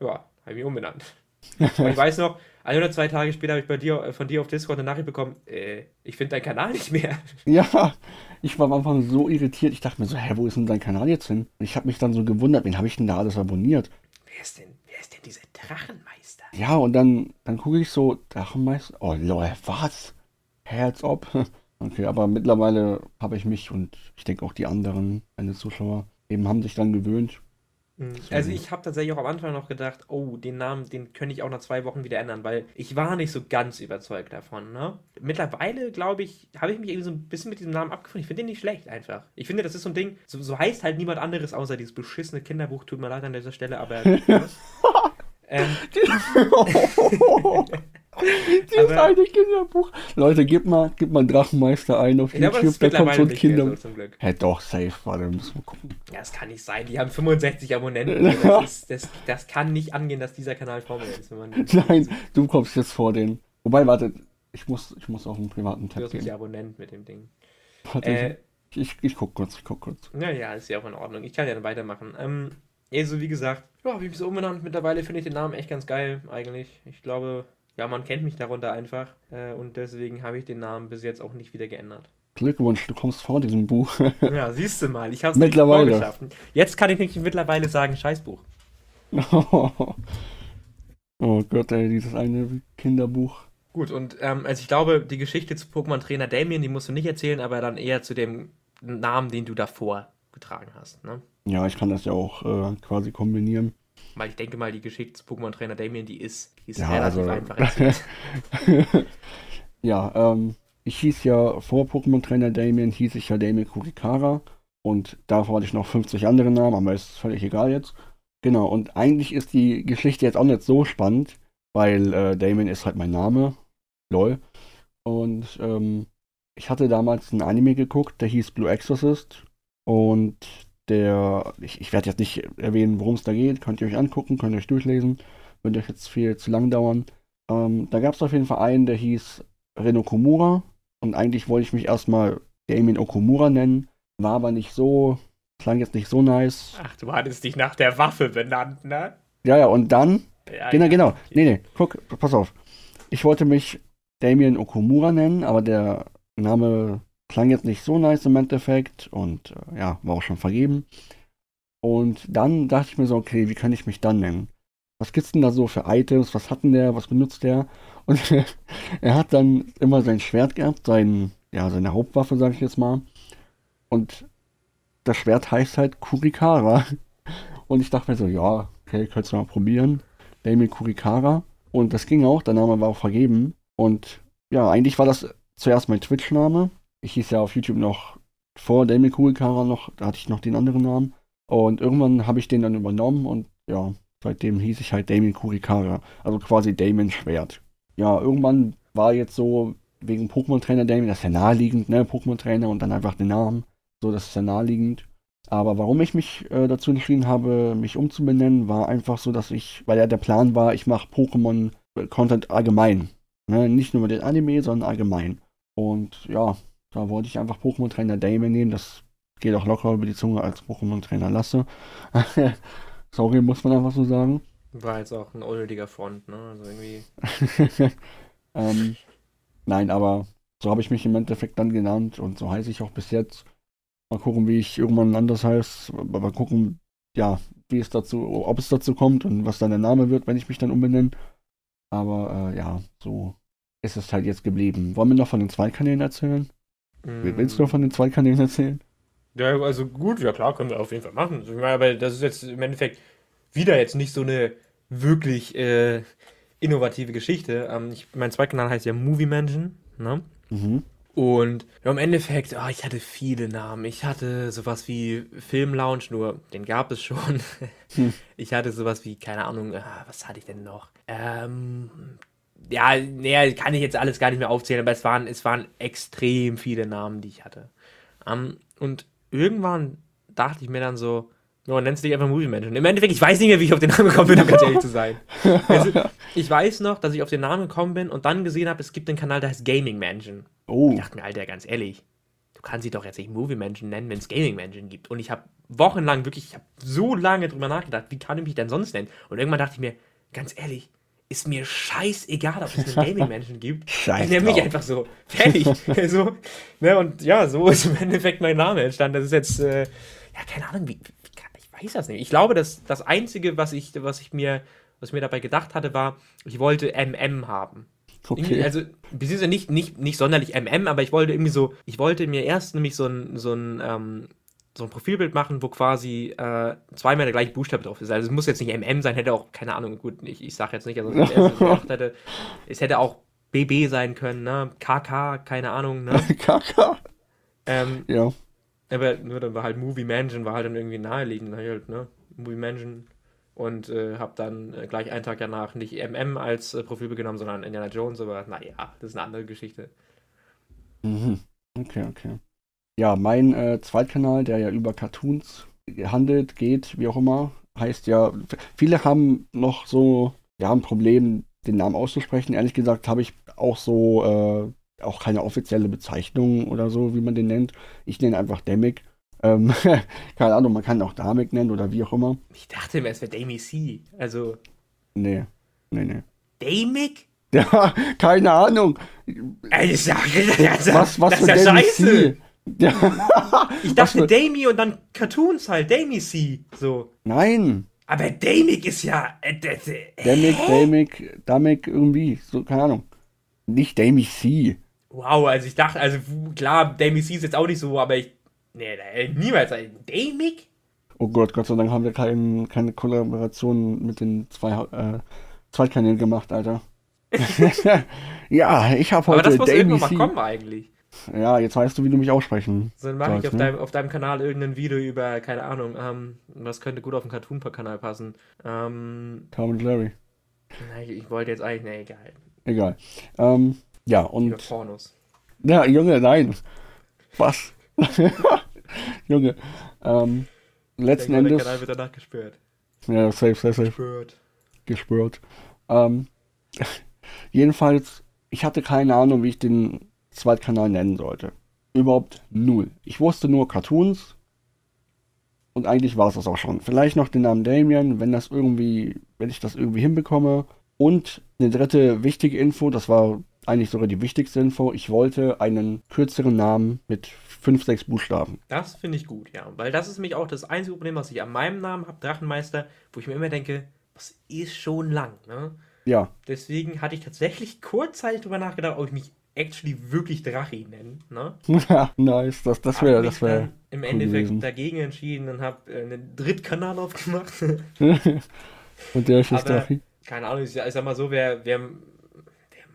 ja, habe ich mich umbenannt. Und ich weiß noch, ein oder zwei Tage später habe ich bei dir, äh, von dir auf Discord eine Nachricht bekommen, äh, ich finde deinen Kanal nicht mehr. Ja, ich war am Anfang so irritiert. Ich dachte mir so, hä, wo ist denn dein Kanal jetzt hin? Und ich habe mich dann so gewundert, wen habe ich denn da alles abonniert? Wer ist denn, wer ist denn dieser Drachenmeister? Ja, und dann, dann gucke ich so, Drachenmeister, oh lol, was? Herz ob. Okay, aber mittlerweile habe ich mich und ich denke auch die anderen, meine Zuschauer, eben haben sich dann gewöhnt. Mhm. Also ich habe tatsächlich auch am Anfang noch gedacht, oh, den Namen, den könnte ich auch nach zwei Wochen wieder ändern, weil ich war nicht so ganz überzeugt davon. Ne? Mittlerweile, glaube ich, habe ich mich irgendwie so ein bisschen mit diesem Namen abgefunden. Ich finde den nicht schlecht einfach. Ich finde, das ist so ein Ding, so, so heißt halt niemand anderes außer dieses beschissene Kinderbuch. Tut mir leid an dieser Stelle, aber... ähm, Dieses aber, alte Kinderbuch. Leute, gib mal, gib mal Drachenmeister ein auf YouTube, da kommt so ein Kinder. Hey, doch, safe, warte, müssen wir gucken. Ja, das kann nicht sein. Die haben 65 Abonnenten. das, ist, das, das kann nicht angehen, dass dieser Kanal vor mir ist. Nein, du kommst jetzt vor den. Wobei, warte, Ich muss, ich muss auf einen privaten Du Tab hast mich gehen. Abonnent mit dem Ding. Warte, Äh, ich, ich, ich guck kurz, ich guck kurz. naja, ist ja auch in Ordnung. Ich kann ja dann weitermachen. Ähm, also wie gesagt, ja, habe ich mich so umbenannt. Mittlerweile finde ich den Namen echt ganz geil, eigentlich. Ich glaube, ja, man kennt mich darunter einfach. Äh, und deswegen habe ich den Namen bis jetzt auch nicht wieder geändert. Glückwunsch, du kommst vor diesem Buch. Ja, siehst du mal, ich habe es Mittlerweile. vorgeschaffen. Jetzt kann ich nämlich mittlerweile sagen, Scheißbuch. oh Gott, ey, dieses eine Kinderbuch. Gut, und ähm, also ich glaube, die Geschichte zu Pokémon-Trainer Damien, die musst du nicht erzählen, aber dann eher zu dem Namen, den du davor getragen hast. Ne? Ja, ich kann das ja auch äh, quasi kombinieren. Weil ich denke mal, die Geschichte zu Pokémon-Trainer Damien, die ist, die ist Ja, relativ also- einfach ja, ähm, ich hieß ja vor Pokémon Trainer Damien, hieß ich ja Damien Kurikara. Und davor hatte ich noch 50 andere Namen, aber ist völlig egal jetzt. Genau, und eigentlich ist die Geschichte jetzt auch nicht so spannend, weil äh, Damien ist halt mein Name. Lol. Und ähm, ich hatte damals ein Anime geguckt, der hieß Blue Exorcist. Und der, ich, ich werde jetzt nicht erwähnen, worum es da geht, könnt ihr euch angucken, könnt ihr euch durchlesen. Wird euch jetzt viel zu lang dauern. Ähm, da gab es auf jeden Fall einen, der hieß Reno Komura. Und eigentlich wollte ich mich erstmal Damien Okumura nennen. War aber nicht so, klang jetzt nicht so nice. Ach, du hattest dich nach der Waffe benannt, ne? Ja, ja, und dann, Ja, genau, ja, genau. okay. Nee, nee, guck, pass auf. Ich wollte mich Damien Okumura nennen, aber der Name klang jetzt nicht so nice im Endeffekt und äh, ja, war auch schon vergeben. Und dann dachte ich mir so, okay, wie kann ich mich dann nennen? Was gibt's denn da so für Items? Was hat denn der? Was benutzt der? Und er hat dann immer sein Schwert gehabt, sein, ja, seine Hauptwaffe, sag ich jetzt mal. Und das Schwert heißt halt Kurikara. Und ich dachte mir so, ja, okay, könntest du mal probieren. Damien Kurikara. Und das ging auch, der Name war auch vergeben. Und ja, eigentlich war das zuerst mein Twitch-Name. Ich hieß ja auf YouTube noch vor Damien Kurikara noch, da hatte ich noch den anderen Namen. Und irgendwann habe ich den dann übernommen und ja, seitdem hieß ich halt Damien Kurikara. Also quasi Damien Schwert. Ja, irgendwann war jetzt so wegen Pokémon-Trainer Damien, das ist ja naheliegend, ne? Pokémon-Trainer und dann einfach den Namen. So, das ist ja naheliegend. Aber warum ich mich äh, dazu entschieden habe, mich umzubenennen, war einfach so, dass ich, weil ja der Plan war, ich mache Pokémon-Content allgemein. Ne? Nicht nur mit den Anime, sondern allgemein. Und ja, da wollte ich einfach Pokémon-Trainer Damien nehmen. Das geht auch locker über die Zunge als Pokémon-Trainer Lasse. Sorry, muss man einfach so sagen. War jetzt auch ein unnötiger Front, ne? Also irgendwie. ähm, nein, aber so habe ich mich im Endeffekt dann genannt und so heiße ich auch bis jetzt. Mal gucken, wie ich irgendwann anders heiße. Mal gucken, ja, wie es dazu, ob es dazu kommt und was dann der Name wird, wenn ich mich dann umbenenne. Aber äh, ja, so ist es halt jetzt geblieben. Wollen wir noch von den Zweitkanälen erzählen? Willst du noch von den Zweitkanälen erzählen? Ja, also gut, ja klar, können wir auf jeden Fall machen. Ich meine, aber das ist jetzt im Endeffekt wieder jetzt nicht so eine wirklich äh, innovative Geschichte. Ähm, ich, mein Zweitkanal heißt ja Movie Mansion, ne? Mhm. Und ja, im Endeffekt, ah, ich hatte viele Namen. Ich hatte sowas wie Film Lounge, nur den gab es schon. Hm. Ich hatte sowas wie, keine Ahnung, ah, was hatte ich denn noch? Ähm, ja, naja, kann ich jetzt alles gar nicht mehr aufzählen, aber es waren, es waren extrem viele Namen, die ich hatte. Ähm, und irgendwann dachte ich mir dann so, no, nennst du dich einfach Movie Mansion. Im Endeffekt, ich weiß nicht mehr, wie ich auf den Namen gekommen bin, um ganz ehrlich zu sein. Also, ich weiß noch, dass ich auf den Namen gekommen bin und dann gesehen habe, es gibt einen Kanal, der heißt Gaming Mansion. Oh, Ich dachte mir, Alter, ganz ehrlich, du kannst sie doch jetzt nicht Movie Mansion nennen, wenn es Gaming Mansion gibt. Und ich habe wochenlang wirklich, ich habe so lange drüber nachgedacht, wie kann ich mich denn sonst nennen? Und irgendwann dachte ich mir, ganz ehrlich, ist mir scheißegal, ob es eine Gaming Mansion gibt. Scheiß Ich nenne mich einfach so. Fertig. so, ne, und ja, so ist im Endeffekt mein Name entstanden. Das ist jetzt, äh, ja, keine Ahnung, wie, ich weiß das nicht. Ich glaube, dass das Einzige, was ich, was ich mir, was mir dabei gedacht hatte, war, ich wollte MM haben. Okay. Also, beziehungsweise nicht, nicht, nicht sonderlich MM, aber ich wollte irgendwie so, ich wollte mir erst nämlich so ein, so ein, ähm, so ein Profilbild machen, wo quasi äh, zweimal der gleiche Buchstabe drauf ist. Also es muss jetzt nicht MM sein, hätte auch, keine Ahnung, gut, ich, ich sag jetzt nicht, also gedacht hätte, es hätte auch BB sein können, ne? KK, keine Ahnung, ne? Kaka. ähm, Ja. aber nur dann war halt Movie Mansion, war halt dann irgendwie naheliegend, halt, ne? Movie Mansion. Und äh, hab dann äh, gleich einen Tag danach nicht MM als äh, Profilbild genommen, sondern Indiana Jones, aber naja, das ist eine andere Geschichte. Mhm. Okay, okay. Ja, mein äh, Zweitkanal, der ja über Cartoons handelt, geht, wie auch immer, heißt ja, viele haben noch so, ja, ein Problem, den Namen auszusprechen. Ehrlich gesagt habe ich auch so äh, auch keine offizielle Bezeichnung oder so, wie man den nennt. Ich nenne einfach Demic. Ähm, keine Ahnung, man kann auch Damek nennen oder wie auch immer. Ich dachte immer, es wäre Damie C. Also. Nee, nee, nee. Damic? Ja, keine Ahnung. Also, das, Was, was das ist ja scheiße. C? Ja. Ich dachte Damie und dann Cartoons halt, Damie C. So. Nein. Aber Damic ist ja. Äh, äh? Damic, Damic irgendwie. So, keine Ahnung. Nicht Demi C. Wow, also ich dachte, also klar, Damie C ist jetzt auch nicht so, aber ich. Nee, äh, niemals. Damic? Oh Gott, Gott sei Dank haben wir kein, keine Kollaboration mit den zwei äh, Zweitkanälen gemacht, Alter. ja, ich habe Aber das heute muss Demi irgendwann mal kommen eigentlich. Ja, jetzt weißt du, wie du mich aussprechen. So, dann mache ich auf, ne? deinem, auf deinem Kanal irgendein Video über, keine Ahnung, ähm, was könnte gut auf den Cartoon-Kanal passen. Ähm, Tom und Larry. ich, ich wollte jetzt eigentlich, ne, egal. Egal. Ähm, ja, Über und. Pornos. Ja, Junge, nein. Was? Junge. Ähm, letzten Der Endes. Kanal wird danach gesperrt. Ja, safe, safe, safe. Gesperrt. gespürt. Ähm, jedenfalls, ich hatte keine Ahnung, wie ich den Zweitkanal nennen sollte. Überhaupt null. Ich wusste nur Cartoons und eigentlich war es das auch schon. Vielleicht noch den Namen Damien, wenn das irgendwie, wenn ich das irgendwie hinbekomme. Und eine dritte wichtige Info, das war eigentlich sogar die wichtigste Info. Ich wollte einen kürzeren Namen mit fünf, sechs Buchstaben. Das finde ich gut, ja. Weil das ist nämlich auch das einzige Problem, was ich an meinem Namen habe, Drachenmeister, wo ich mir immer denke, das ist schon lang, ne? Ja, Deswegen hatte ich tatsächlich kurzzeitig drüber nachgedacht, ob ich mich actually wirklich Drachi nenne, ne? nice. Das, das wäre, das wäre. dann im cool Endeffekt gewesen. dagegen entschieden und habe äh, einen Drittkanal aufgemacht. Und der ist jetzt Drachi. Keine Ahnung, ich, sag mal so, wer, wer,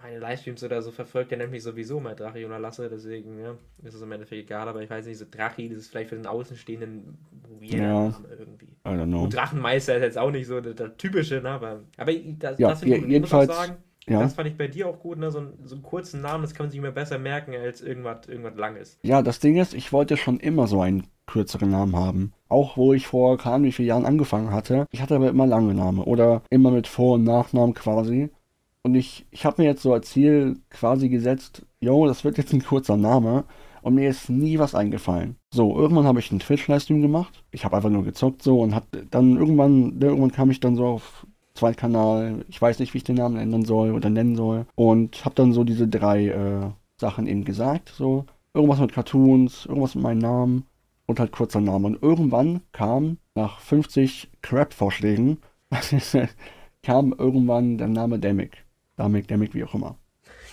meine Livestreams oder so verfolgt, der nennt mich sowieso mal Drachi oder Lasse, deswegen, ja, ist es im Endeffekt egal, aber ich weiß nicht, so Drachi, das ist vielleicht für den Außenstehenden weirder Ja. Irgendwie. I don't know. Und Drachenmeister ist jetzt auch nicht so der, der typische, ne, aber, aber das, Ja, das finde ich muss auch sagen, Ja. das fand ich bei dir auch gut, ne, so, ein, so einen kurzen Namen, das kann man sich immer besser merken, als irgendwas, irgendwas Langes. Ja, das Ding ist, ich wollte schon immer so einen kürzeren Namen haben. Auch wo ich vor keine Ahnung wie vielen Jahren angefangen hatte. Ich hatte aber immer lange Namen oder immer mit Vor- und Nachnamen quasi. Und ich, ich habe mir jetzt so als Ziel quasi gesetzt, yo, das wird jetzt ein kurzer Name. Und mir ist nie was eingefallen. So, irgendwann habe ich einen Twitch-Livestream gemacht. Ich habe einfach nur gezockt so und hab dann irgendwann, irgendwann kam ich dann so auf Zweitkanal. Ich weiß nicht, wie ich den Namen ändern soll oder nennen soll. Und habe dann so diese drei äh, Sachen eben gesagt. So, irgendwas mit Cartoons, irgendwas mit meinem Namen und halt kurzer Name. Und irgendwann kam, nach 50 Crap-Vorschlägen, kam irgendwann der Name Demic. Damic, Demic, wie auch immer.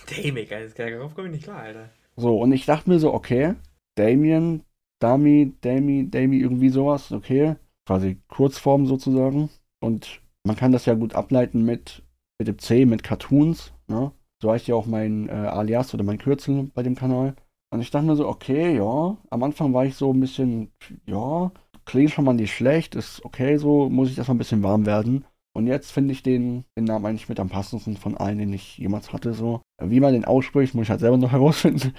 Damic, Alter, darauf komme ich nicht klar, Alter. So, und ich dachte mir so, okay, Damien, Dami, Dami, Dami, irgendwie sowas, okay. Quasi Kurzform sozusagen. Und man kann das ja gut ableiten mit, mit dem C, mit Cartoons, ne? So heißt ja auch mein äh, Alias oder mein Kürzel bei dem Kanal. Und ich dachte mir so, okay, ja. Am Anfang war ich so ein bisschen, ja, klingt schon mal nicht schlecht, ist okay so, muss ich erstmal ein bisschen warm werden. Und jetzt finde ich den, den Namen eigentlich mit am passendsten von allen, den ich jemals hatte. So. Wie man den ausspricht, muss ich halt selber noch herausfinden.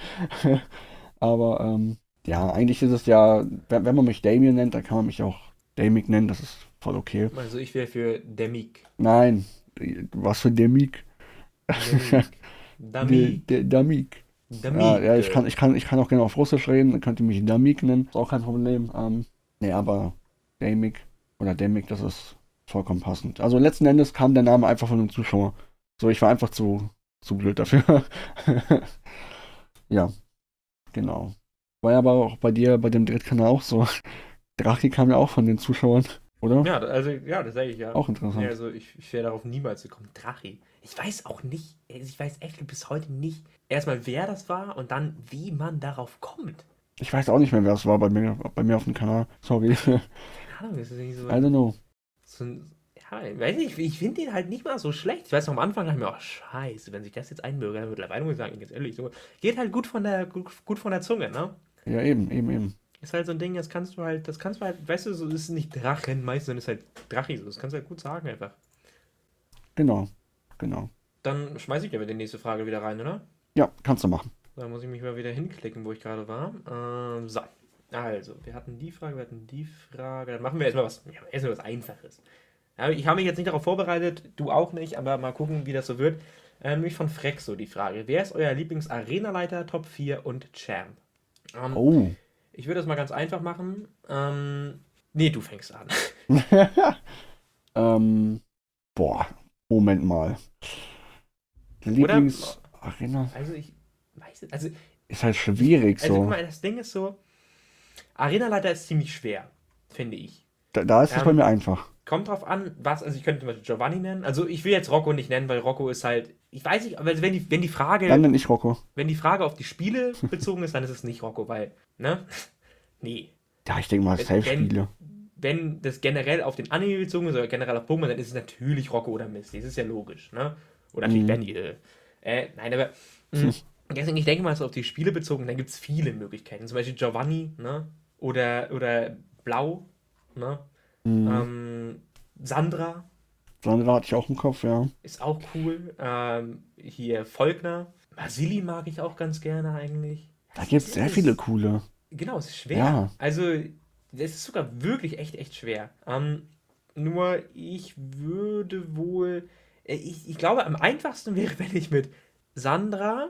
Aber ähm, ja, eigentlich ist es ja, wenn, man mich Damien nennt, dann kann man mich auch Damic nennen, das ist voll okay. Also ich wäre für Demic. Nein, was für der Damik. Demic. Ja, ja, ich kann, ich kann, ich kann auch gerne auf Russisch reden, dann könnt ihr mich Damik nennen, ist auch kein Problem. Ähm, nee, aber Damik oder Damik, das ist vollkommen passend. Also letzten Endes kam der Name einfach von einem Zuschauer. So, ich war einfach zu, zu blöd dafür. ja, genau. War ja aber auch bei dir, bei dem Drittkanal auch so. Drachi kam ja auch von den Zuschauern, oder? Ja, also, ja, das sage ich ja. Auch interessant. Ja, also ich, ich wäre darauf niemals gekommen. Drachi. Ich weiß auch nicht, also ich weiß echt bis heute nicht, erstmal wer das war und dann wie man darauf kommt. Ich weiß auch nicht mehr, wer es war bei mir, bei mir auf dem Kanal. Sorry. I Keine Ahnung, das ist nicht so. don't know. so ein, ja, ich weiß nicht, ich finde den halt nicht mal so schlecht. Ich weiß noch, am Anfang dachte ich mir, oh scheiße, wenn sich das jetzt einbürgert, mittlerweile muss ich sagen, ganz ehrlich, so, geht halt gut von der, gut, gut von der Zunge, ne? Ja, eben, eben, eben. Ist halt so ein Ding, das kannst du halt, das kannst du halt, weißt du, so ist nicht Drachen meistens, sondern ist halt Drachi, so, das kannst du halt gut sagen einfach. Genau. Genau. Dann schmeiße ich dir mit die nächste Frage wieder rein, oder? Ja, kannst du machen. Da muss ich mich mal wieder hinklicken, wo ich gerade war. Ähm, so. Also, wir hatten die Frage, wir hatten die Frage. Dann machen wir erstmal was, ja, erstmal was Einfaches. Ja, ich habe mich jetzt nicht darauf vorbereitet, du auch nicht, aber mal gucken, wie das so wird. Äh, nämlich von Frex so die Frage. Wer ist euer Lieblings-Arena-Leiter, Top 4 und Champ? Ähm, Oh. Ich würde das mal ganz einfach machen. Ähm, nee, du fängst an. ähm, boah, Moment mal. Der Oder- Lieblings-Arena Also ich weiß es. Also, ist halt schwierig also so. guck mal, das Ding ist so, Arena-Leiter ist ziemlich schwer, finde ich. Da, da ist es Ähm, bei mir einfach. Kommt drauf an, was, also ich könnte zum Beispiel Giovanni nennen. Also ich will jetzt Rocco nicht nennen, weil Rocco ist halt, ich weiß nicht, aber wenn die, wenn die Frage, Dann nenne ich Rocco. wenn die Frage auf die Spiele bezogen ist, dann ist es nicht Rocco, weil, ne? Nee. Ja, ich denke mal, Wenn- Safe-Spiele. Wenn das generell auf den Anime bezogen ist oder generell auf Pokémon, dann ist es natürlich Rocco oder Misty. Das ist ja logisch, ne? Oder natürlich Mhm. Benny. Äh, äh, nein, aber mh, deswegen, ich denke mal, so auf die Spiele bezogen, dann gibt es viele Möglichkeiten. Zum Beispiel Giovanni, ne? Oder, oder Blau, ne? Mhm. Ähm, Sandra, Sandra hatte ich auch im Kopf, ja. Ist auch cool. Ähm, hier Volkner. Vasili mag ich auch ganz gerne eigentlich. Da gibt es sehr viele coole. Genau, es ist schwer. Ja. Also, es ist sogar wirklich echt, echt schwer. Ähm, nur, ich würde wohl. äh, Ich, ich glaube, am einfachsten wäre, wenn ich mit Sandra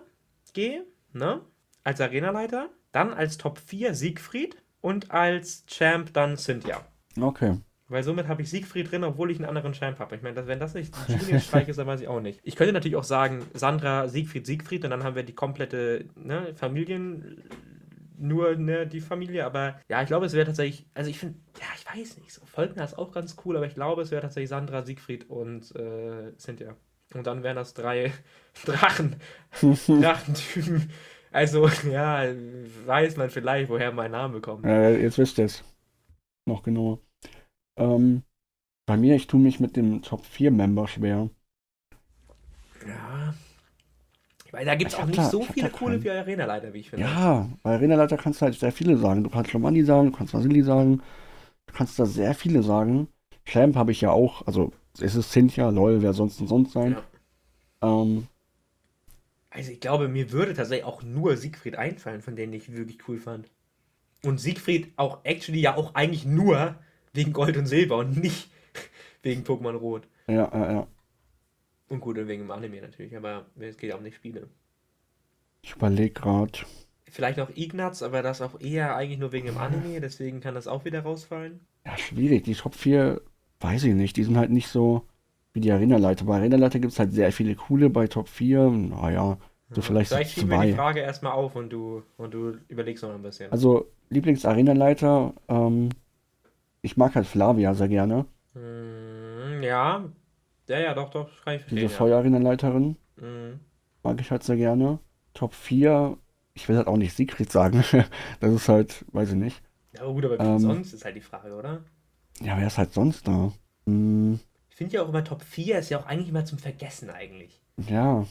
gehe, ne? Als Arenaleiter. Dann als Top 4 Siegfried. Und als Champ dann Cynthia. Okay. Weil somit habe ich Siegfried drin, obwohl ich einen anderen Champ habe. Ich meine, das- wenn das nicht Genius-Streik ist, dann weiß ich auch nicht. Ich könnte natürlich auch sagen, Sandra, Siegfried, Siegfried und dann haben wir die komplette ne, Familien, nur ne, die Familie. Aber ja, ich glaube, es wäre tatsächlich, also ich finde, ja, ich weiß nicht, so Volkner ist auch ganz cool, aber ich glaube, es wäre tatsächlich Sandra, Siegfried und äh, Cynthia. Und dann wären das drei Drachen, Drachentypen. Also, ja, weiß man vielleicht, woher mein Name kommt. Äh, jetzt wisst ihr es. Noch genauer. Ähm, bei mir, ich tue mich mit dem Top 4 Member schwer. Ja. Weil da gibt es auch nicht da- so viele coole wie Arena-Leiter, wie ich finde. Ja, bei Arenaleiter kannst du halt sehr viele sagen. Du kannst Giovanni sagen, du kannst Vasili sagen. Du kannst da sehr viele sagen. Champ habe ich ja auch. Also, es ist Cynthia, lol, wer sonst denn sonst sein. Ja. Ähm, Also ich glaube, mir würde tatsächlich auch nur Siegfried einfallen, von denen ich wirklich cool fand. Und Siegfried auch actually ja auch eigentlich nur wegen Gold und Silber und nicht wegen Pokémon Rot. ja, ja, ja. Und gut, und wegen dem Anime natürlich, aber es geht ja um die Spiele. Ich überlege gerade. Vielleicht noch Ignaz, aber das auch eher eigentlich nur wegen dem Anime, deswegen kann das auch wieder rausfallen. Ja, schwierig. Die Top 4, weiß ich nicht. Die sind halt nicht so wie die Arenaleiter. Bei Arenaleiter gibt es halt sehr viele coole. Bei Top 4, naja, so vielleicht so Vielleicht schieben wir die zwei. Frage erstmal auf und du, und du überlegst noch ein bisschen. Also, Lieblings-Arenaleiter, ähm, ich mag halt Flavia sehr gerne. Hm, ja. Ja, ja, doch, doch, kann ich Diese verstehen. Ja. Feuerarenaleiterin Hm. mag ich halt sehr gerne. Top 4, ich will halt auch nicht Siegfried sagen. Das ist halt, weiß ich nicht. Ja, aber gut, aber Ähm. sonst ist halt die Frage, oder? Ja, wer ist halt sonst da? Hm, Ich finde ja auch immer Top 4 ist ja auch eigentlich immer zum Vergessen eigentlich. ja,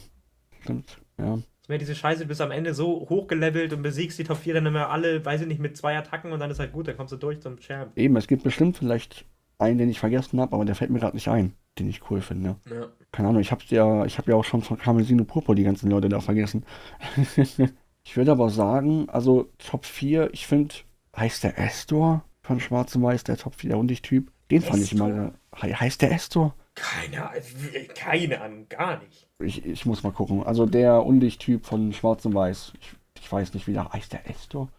stimmt. Ja. Meine, diese Scheiße, du bist am Ende so hochgelevelt und besiegst die Top 4 dann immer alle, weiß ich nicht, mit zwei Attacken und dann ist halt gut, dann kommst du durch zum Champ. Eben, es gibt bestimmt vielleicht einen, den ich vergessen habe, aber der fällt mir gerade nicht ein, den ich cool finde. Ja. Keine Ahnung, ich hab's ja, ich habe ja auch schon von Kamelsino Purpur die ganzen Leute da vergessen. ich würde aber sagen, also Top 4, ich finde, heißt der Estor von Schwarz und Weiß, der Top 4, der Undicht-Typ. Den fand ich Estor? mal. He heißt der Estor? Keine Ahnung, keine Ahnung, gar nicht. Ich, ich muss mal gucken. Also der Undicht-Typ von Schwarz und Weiß. Ich, ich weiß nicht, wie der heißt der Estor.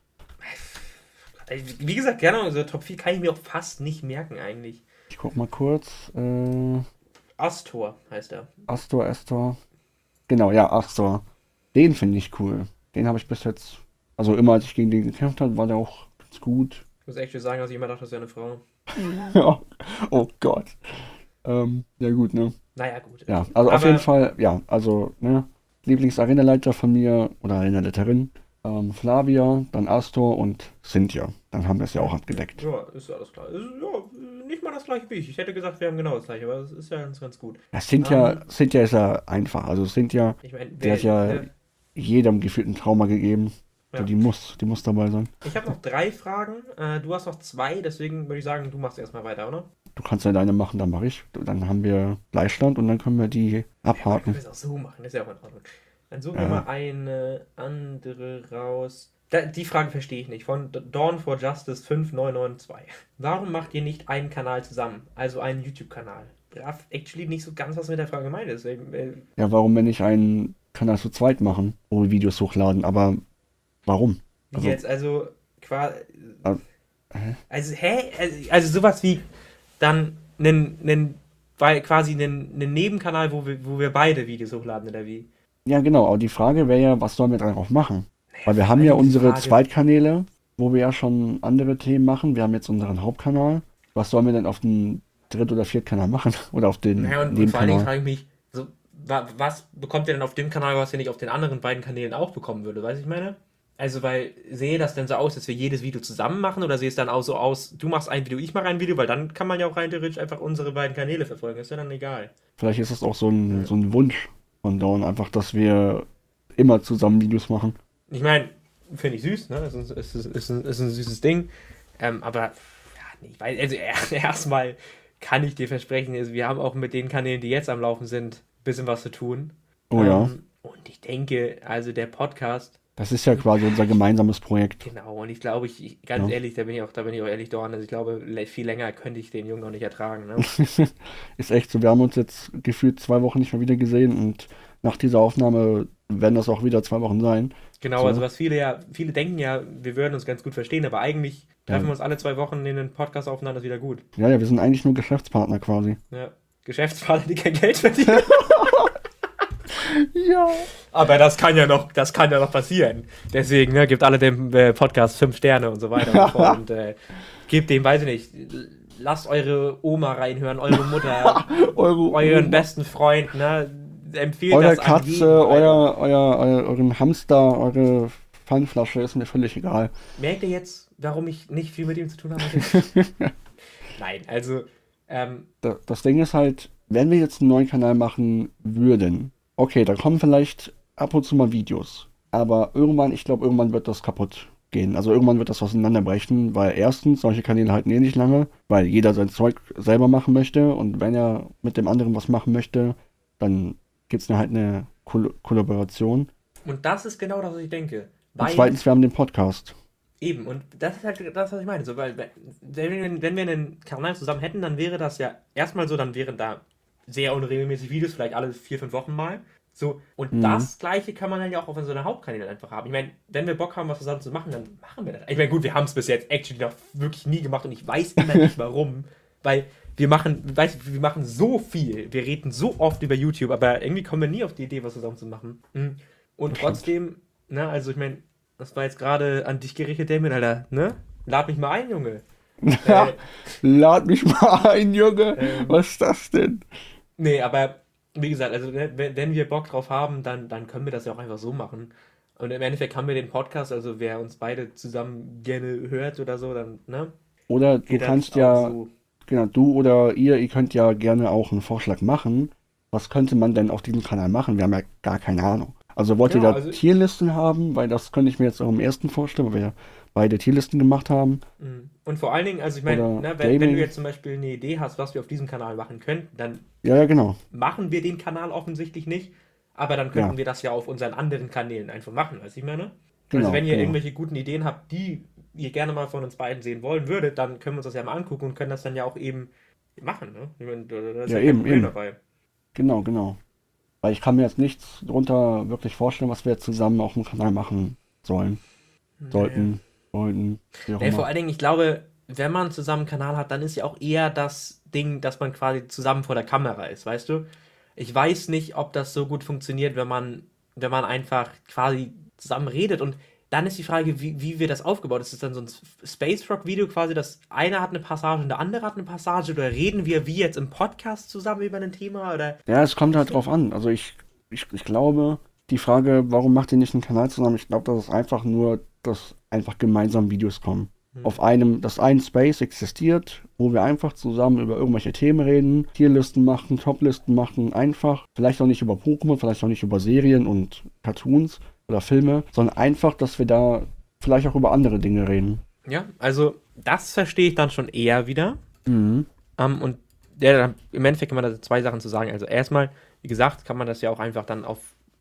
Wie gesagt, gerne, also Top 4 kann ich mir auch fast nicht merken eigentlich. Ich guck mal kurz. Äh, Astor heißt er. Astor, Estor. Genau, ja, Astor. Den finde ich cool. Den habe ich bis jetzt. Also immer als ich gegen den gekämpft habe, war der auch ganz gut. Ich muss echt sagen, dass ich immer dachte, das wäre eine Frau. Ja. oh Gott. Ähm, ja gut, ne? Naja, gut. Ja, also auf Aber- jeden Fall, ja, also, ne? Lieblings-Arenaleiter von mir oder Arenaleiterin. Ähm, Flavia, dann Astor und Cynthia. Dann haben wir es ja auch abgedeckt. Ja, ist ja alles klar. Ist, ja, nicht mal das gleiche wie ich. Ich hätte gesagt, wir haben genau das gleiche, aber es ist ja ganz, ganz gut. Ja, Cynthia, Ähm. Cynthia ist ja einfach. Also Cynthia, Ich meine, die hat ja ne, jedem gefühlt ein Trauma gegeben. Ja. Die muss, die muss dabei sein. Ich habe noch drei Fragen. Äh, du hast noch zwei, deswegen würde ich sagen, du machst erstmal weiter, oder? Du kannst ja deine machen, dann mache ich. Dann haben wir Gleichstand und dann können wir die Wir abhaken. können es auch so machen, das ist ja auch in Ordnung. Dann suchen wir Ja. mal eine andere raus. die Frage verstehe ich nicht. Von Dawn for Justice 5992. Warum macht ihr nicht einen Kanal zusammen? Also einen YouTube-Kanal? Brav, actually nicht so ganz, was mit der Frage gemeint ist. Äh, ja, warum, wenn ich einen Kanal zu zweit machen, wo wir Videos hochladen? Aber warum? Also, jetzt, also, quasi. Äh, also, hä? Also, also sowas wie dann einen, einen quasi einen, einen Nebenkanal, wo wir, wo wir beide Videos hochladen, oder wie? Ja, genau. Aber die Frage wäre ja, was sollen wir darauf machen? Naja, Weil wir haben ja unsere Frage. Zweitkanäle, wo wir ja schon andere Themen machen. Wir haben jetzt unseren Hauptkanal. Was sollen wir denn auf den Dritt- oder Viertkanal machen? Oder auf den naja, und, und vor allen Dingen frage ich mich, so, was bekommt ihr denn auf dem Kanal, was ihr nicht auf den anderen beiden Kanälen auch bekommen würde? Weißt du, ich meine? Also, weil sehe das denn so aus, dass wir jedes Video zusammen machen oder sehe es dann auch so aus, du machst ein Video, ich mache ein Video, weil dann kann man ja auch rein theoretisch einfach unsere beiden Kanäle verfolgen. ist ja dann egal. Vielleicht ist das auch so ein, so ein Wunsch von Dawn, einfach, dass wir immer zusammen Videos machen. Ich meine, finde ich süß, ne? Es ist, ist, ist, ein, ist ein süßes Ding. Ähm, aber, ja, ich weiß, also erstmal kann ich dir versprechen, also wir haben auch mit den Kanälen, die jetzt am Laufen sind, ein bisschen was zu tun. Oh ja. Ähm, und ich denke, also der Podcast das ist ja quasi unser gemeinsames Projekt. Genau, und ich glaube, ich, ganz ja. ehrlich, da bin ich auch, da bin ich auch ehrlich Dorn, also ich glaube, viel länger könnte ich den Jungen noch nicht ertragen. Ne? ist echt so, wir haben uns jetzt gefühlt zwei Wochen nicht mehr wieder gesehen und nach dieser Aufnahme werden das auch wieder zwei Wochen sein. Genau, so. also was viele ja, viele denken ja, wir würden uns ganz gut verstehen, aber eigentlich treffen ja. wir uns alle zwei Wochen in den Podcast aufeinander, ist wieder gut. Ja, ja, wir sind eigentlich nur Geschäftspartner quasi. Ja, Geschäftspartner, die kein Geld verdienen. ja. Aber das kann ja noch, das kann ja noch passieren. Deswegen, ne, gebt alle dem äh, Podcast fünf Sterne und so weiter und. Und äh, gebt dem, weiß ich nicht, lasst eure Oma reinhören, eure Mutter, eure euren Oma. besten Freund, ne? Empfehlt eure das Katze, jeden, euer, euer, euer, euren Hamster, eure Pfandflasche, ist mir völlig egal. Merkt ihr jetzt, warum ich nicht viel mit ihm zu tun habe? Nein, also. Ähm, das Ding ist halt, wenn wir jetzt einen neuen Kanal machen würden, okay, da kommen vielleicht ab und zu mal Videos. Aber irgendwann, ich glaube, irgendwann wird das kaputt gehen. Also irgendwann wird das auseinanderbrechen, weil erstens, solche Kanäle halten eh nicht lange, weil jeder sein Zeug selber machen möchte und wenn er mit dem anderen was machen möchte, dann gibt es halt eine Koll Kollaboration. Und das ist genau das, was ich denke. und zweitens, wir haben den Podcast. Eben, und das ist halt das, was ich meine. So, weil, wenn, wenn wir einen Kanal zusammen hätten, dann wäre das ja erstmal so, dann wären da sehr unregelmäßig Videos, vielleicht alle vier, fünf Wochen mal. So, und mhm. das gleiche kann man dann ja auch auf so einer Hauptkanäle einfach haben. Ich meine, wenn wir Bock haben, was zusammen zu machen, dann machen wir das. Ich meine, gut, wir haben es bis jetzt actually noch wirklich nie gemacht und ich weiß immer nicht warum. Weil wir machen, weißt wir machen so viel, wir reden so oft über YouTube, aber irgendwie kommen wir nie auf die Idee, was zusammen zu machen. Mhm. Und trotzdem, ne, also ich meine, das war jetzt gerade an dich gerichtet, Damien, Alter, ne? Lad mich mal ein, Junge. äh, Lad mich mal ein, Junge. Ähm, was ist das denn? Nee, aber wie gesagt, also ne, wenn wir Bock drauf haben, dann, dann können wir das ja auch einfach so machen. Und im Endeffekt haben wir den Podcast, also wer uns beide zusammen gerne hört oder so, dann, ne? Oder du kannst ja, so. genau, du oder ihr, ihr könnt ja gerne auch einen Vorschlag machen. Was könnte man denn auf diesem Kanal machen? Wir haben ja gar keine Ahnung. Also wollt ihr da also Tierlisten haben? Weil das könnte ich mir jetzt auch im ersten vorstellen, weil wir beide Tierlisten gemacht haben. Mhm. Und vor allen Dingen, also ich meine, ne, wenn, wenn, du jetzt zum Beispiel eine Idee hast, was wir auf diesem Kanal machen könnten, dann ja, ja, genau. machen wir den Kanal offensichtlich nicht, aber dann könnten ja. wir das ja auf unseren anderen Kanälen einfach machen, weißt du, ich meine? Also genau, also wenn ihr genau. irgendwelche guten Ideen habt, die ihr gerne mal von uns beiden sehen wollen würdet, dann können wir uns das ja mal angucken und können das dann ja auch eben machen, ne? Ich meine, da ist ja, ja eben, eben. dabei. Genau, genau. Weil ich kann mir jetzt nichts darunter wirklich vorstellen, was wir jetzt zusammen auf dem Kanal machen sollen. Sollten. Freunden. Nee, vor allen Dingen, ich glaube, wenn man zusammen einen Kanal hat, dann ist ja auch eher das Ding, dass man quasi zusammen vor der Kamera ist, weißt du? Ich weiß nicht, ob das so gut funktioniert, wenn man, wenn man einfach quasi zusammen redet und dann ist die Frage, wie, wie wird das aufgebaut? Ist es dann so ein Space Rock Video quasi, dass einer hat eine Passage und der andere hat eine Passage oder reden wir wie jetzt im Podcast zusammen über ein Thema oder? Ja, es kommt halt drauf an. Also ich, ich, ich glaube, die Frage, warum macht ihr nicht einen Kanal zusammen? Ich glaube, das ist einfach nur dass einfach gemeinsam Videos kommen. Mhm. Auf einem, dass ein Space existiert, wo wir einfach zusammen über irgendwelche Themen reden, Tierlisten machen, Toplisten machen, einfach. Vielleicht auch nicht über Pokémon, vielleicht auch nicht über Serien und Cartoons oder Filme, sondern einfach, dass wir da vielleicht auch über andere Dinge reden. Ja, also das verstehe ich dann schon eher wieder. Mhm. Um, ähm, und ja, im Endeffekt kann man da zwei Sachen zu sagen. Also erstmal, wie gesagt, kann man das ja auch einfach dann auf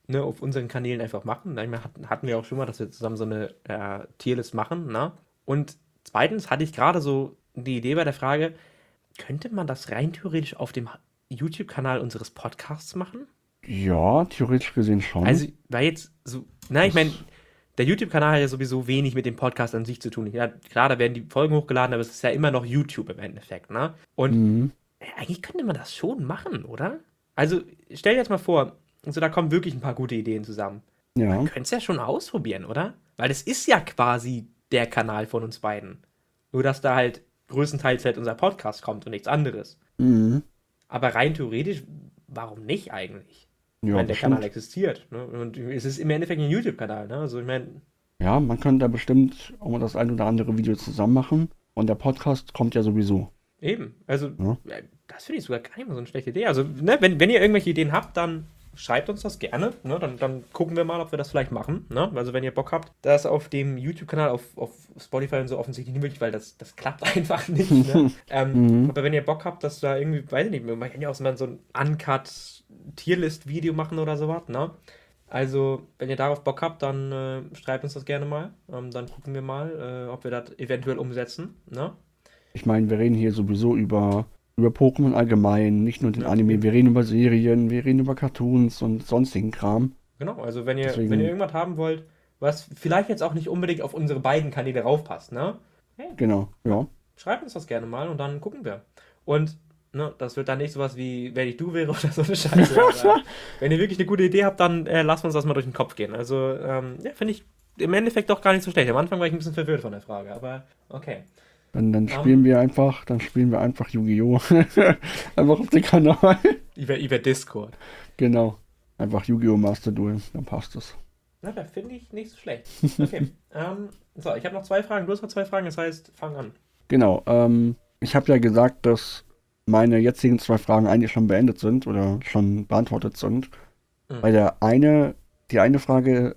ne, auf unseren Kanälen einfach machen. Einmal hatten, wir auch schon mal, dass wir zusammen so eine äh, Tierlist machen. Ne? Und zweitens hatte ich gerade so die Idee bei der Frage, könnte man das rein theoretisch auf dem YouTube-Kanal unseres Podcasts machen? Ja, theoretisch gesehen schon. Also, weil jetzt so, na, ich meine, der YouTube-Kanal hat ja sowieso wenig mit dem Podcast an sich zu tun. Ja, klar, da werden die Folgen hochgeladen, aber es ist ja immer noch YouTube im Endeffekt, ne? Und Mhm. äh, eigentlich könnte man das schon machen, oder? Also, stell dir jetzt mal vor, so, da kommen wirklich ein paar gute Ideen zusammen. Ja. Könntest es ja schon ausprobieren, oder? Weil das ist ja quasi der Kanal von uns beiden. Nur, dass da halt größtenteils halt unser Podcast kommt und nichts anderes. Mhm. Aber rein theoretisch, warum nicht eigentlich? Ja, wenn der bestimmt. Kanal existiert. Ne? Und es ist im Endeffekt ein YouTube-Kanal. Ne? Also ich meine, Ja, man könnte da bestimmt auch mal das ein oder andere Video zusammen machen. Und der Podcast kommt ja sowieso. eben. Also Ja. äh, das finde ich sogar gar nicht mal so eine schlechte Idee. Also ne, wenn, wenn ihr irgendwelche Ideen habt, dann schreibt uns das gerne. Ne? Dann, dann gucken wir mal, ob wir das vielleicht machen. Ne? Also wenn ihr Bock habt, das auf dem YouTube-Kanal, auf, auf Spotify und so offensichtlich nicht möglich, weil das, das klappt einfach nicht. Ne? ähm, Mhm. Aber wenn ihr Bock habt, dass da irgendwie, weiß ich nicht, man kann ja auch mal so ein Uncut-Tierlist-Video machen oder sowas, ne? Also, wenn ihr darauf Bock habt, dann äh, schreibt uns das gerne mal. Ähm, dann gucken wir mal, äh, ob wir das eventuell umsetzen, ne? Ich meine, wir reden hier sowieso über, über Pokémon allgemein, nicht nur den Ja. Anime. Wir reden über Serien, wir reden über Cartoons und sonstigen Kram. Genau, also wenn ihr, Deswegen- wenn ihr irgendwas haben wollt, was vielleicht jetzt auch nicht unbedingt auf unsere beiden Kanäle raufpasst, ne? Hey, Genau, ja. schreibt uns das gerne mal und dann gucken wir. Und ne, das wird dann nicht sowas wie, wenn ich du wäre oder so eine Scheiße. wenn ihr wirklich eine gute Idee habt, dann äh, lasst uns das mal durch den Kopf gehen. Also, ähm, ja, finde ich im Endeffekt doch gar nicht so schlecht. Am Anfang war ich ein bisschen verwirrt von der Frage, aber okay. Dann, dann spielen wir einfach, dann spielen wir einfach Yu-Gi-Oh! einfach auf den Kanal. Über, über Discord. genau. Einfach Yu-Gi-Oh! Master Duel, dann passt es. Na, da finde ich nicht so schlecht. Okay. ähm, so, ich habe noch zwei Fragen. Du hast noch zwei Fragen, das heißt, fang an. Genau, ähm, ich habe ja gesagt, dass meine jetzigen zwei Fragen eigentlich schon beendet sind oder schon beantwortet sind. Mhm. Bei der eine, die eine Frage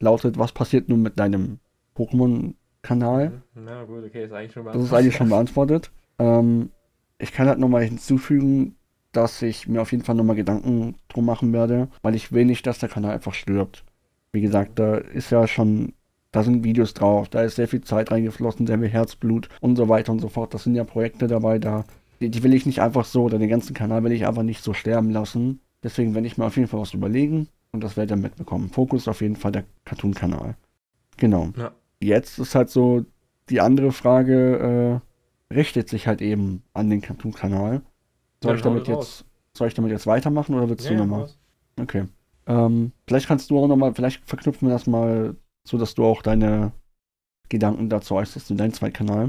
lautet, was passiert nun mit deinem Pokémon-Kanal? Na gut, okay, ist eigentlich schon mal. Das ist eigentlich schon beantwortet. Ähm, ich kann halt nochmal hinzufügen, dass ich mir auf jeden Fall nochmal Gedanken drum machen werde, weil ich will nicht, dass der Kanal einfach stirbt. Wie gesagt, da ist ja schon, da sind Videos drauf, da ist sehr viel Zeit reingeflossen, sehr viel Herzblut und so weiter und so fort. Das sind ja Projekte dabei, da, die, die will ich nicht einfach so, oder den ganzen Kanal will ich einfach nicht so sterben lassen. Deswegen werde ich mir auf jeden Fall was überlegen und das werdet ihr mitbekommen. Fokus auf jeden Fall der Cartoon-Kanal. Genau. Ja. Jetzt ist halt so, die andere Frage äh, richtet sich halt eben an den Cartoon-Kanal. Soll ich damit jetzt, soll ich damit jetzt weitermachen oder willst Ja, du nochmal? Okay. Ähm, vielleicht kannst du auch nochmal, vielleicht verknüpfen wir das mal, so dass du auch deine Gedanken dazu äußerst in deinem Zweitkanal.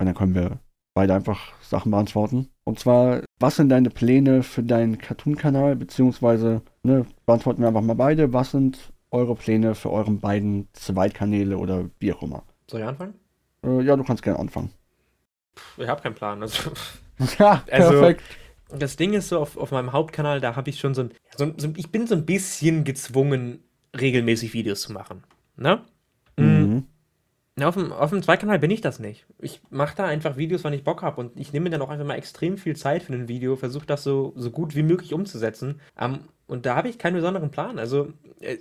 Und dann können wir beide einfach Sachen beantworten. Und zwar, was sind deine Pläne für deinen Cartoon-Kanal? Beziehungsweise, ne, beantworten wir einfach mal beide. Was sind eure Pläne für euren beiden Zweitkanäle oder wie auch immer? Soll ich anfangen? Äh, ja, du kannst gerne anfangen. Ich habe keinen Plan. Also, Ja, Also- perfekt. das Ding ist so, auf, auf meinem Hauptkanal, da habe ich schon so ein, so, ein- so. Ich bin so ein bisschen gezwungen, regelmäßig Videos zu machen. Ne? Mhm. Mhm. Ja, auf dem, auf dem Zweitkanal bin ich das nicht. Ich mache da einfach Videos, wann ich Bock habe. Und ich nehme mir dann auch einfach mal extrem viel Zeit für ein Video, versuche das so, so gut wie möglich umzusetzen. Ähm, und da habe ich keinen besonderen Plan. Also, äh,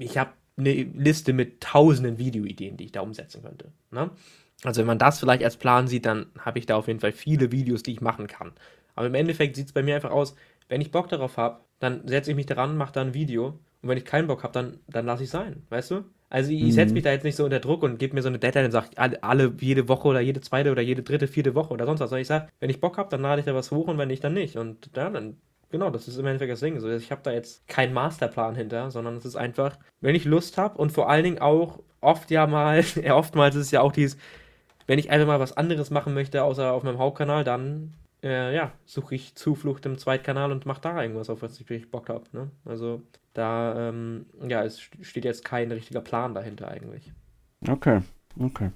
ich habe eine Liste mit tausenden Videoideen, die ich da umsetzen könnte. Ne? Also, wenn man das vielleicht als Plan sieht, dann habe ich da auf jeden Fall viele Videos, die ich machen kann. Aber im Endeffekt sieht es bei mir einfach aus, wenn ich Bock darauf habe, dann setze ich mich daran, mache da ein Video. Und wenn ich keinen Bock habe, dann, dann lasse ich sein, weißt du? Also ich Mhm. setze mich da jetzt nicht so unter Druck und gebe mir so eine Deadline und sage, alle, alle jede Woche oder jede zweite oder jede dritte, vierte Woche oder sonst was. Sondern ich sage, wenn ich Bock habe, dann lade ich da was hoch und wenn nicht, dann nicht. Und ja, dann, genau, das ist im Endeffekt das Ding. So, ich habe da jetzt keinen Masterplan hinter, sondern es ist einfach, wenn ich Lust habe und vor allen Dingen auch oft ja mal, oftmals ist es ja auch dieses, wenn ich einfach mal was anderes machen möchte, außer auf meinem Hauptkanal, dann äh, ja, suche ich Zuflucht im Zweitkanal und mache da irgendwas, auf was ich wirklich Bock habe. Ne? Also da, ähm, ja, es st- steht jetzt kein richtiger Plan dahinter eigentlich. Okay, okay.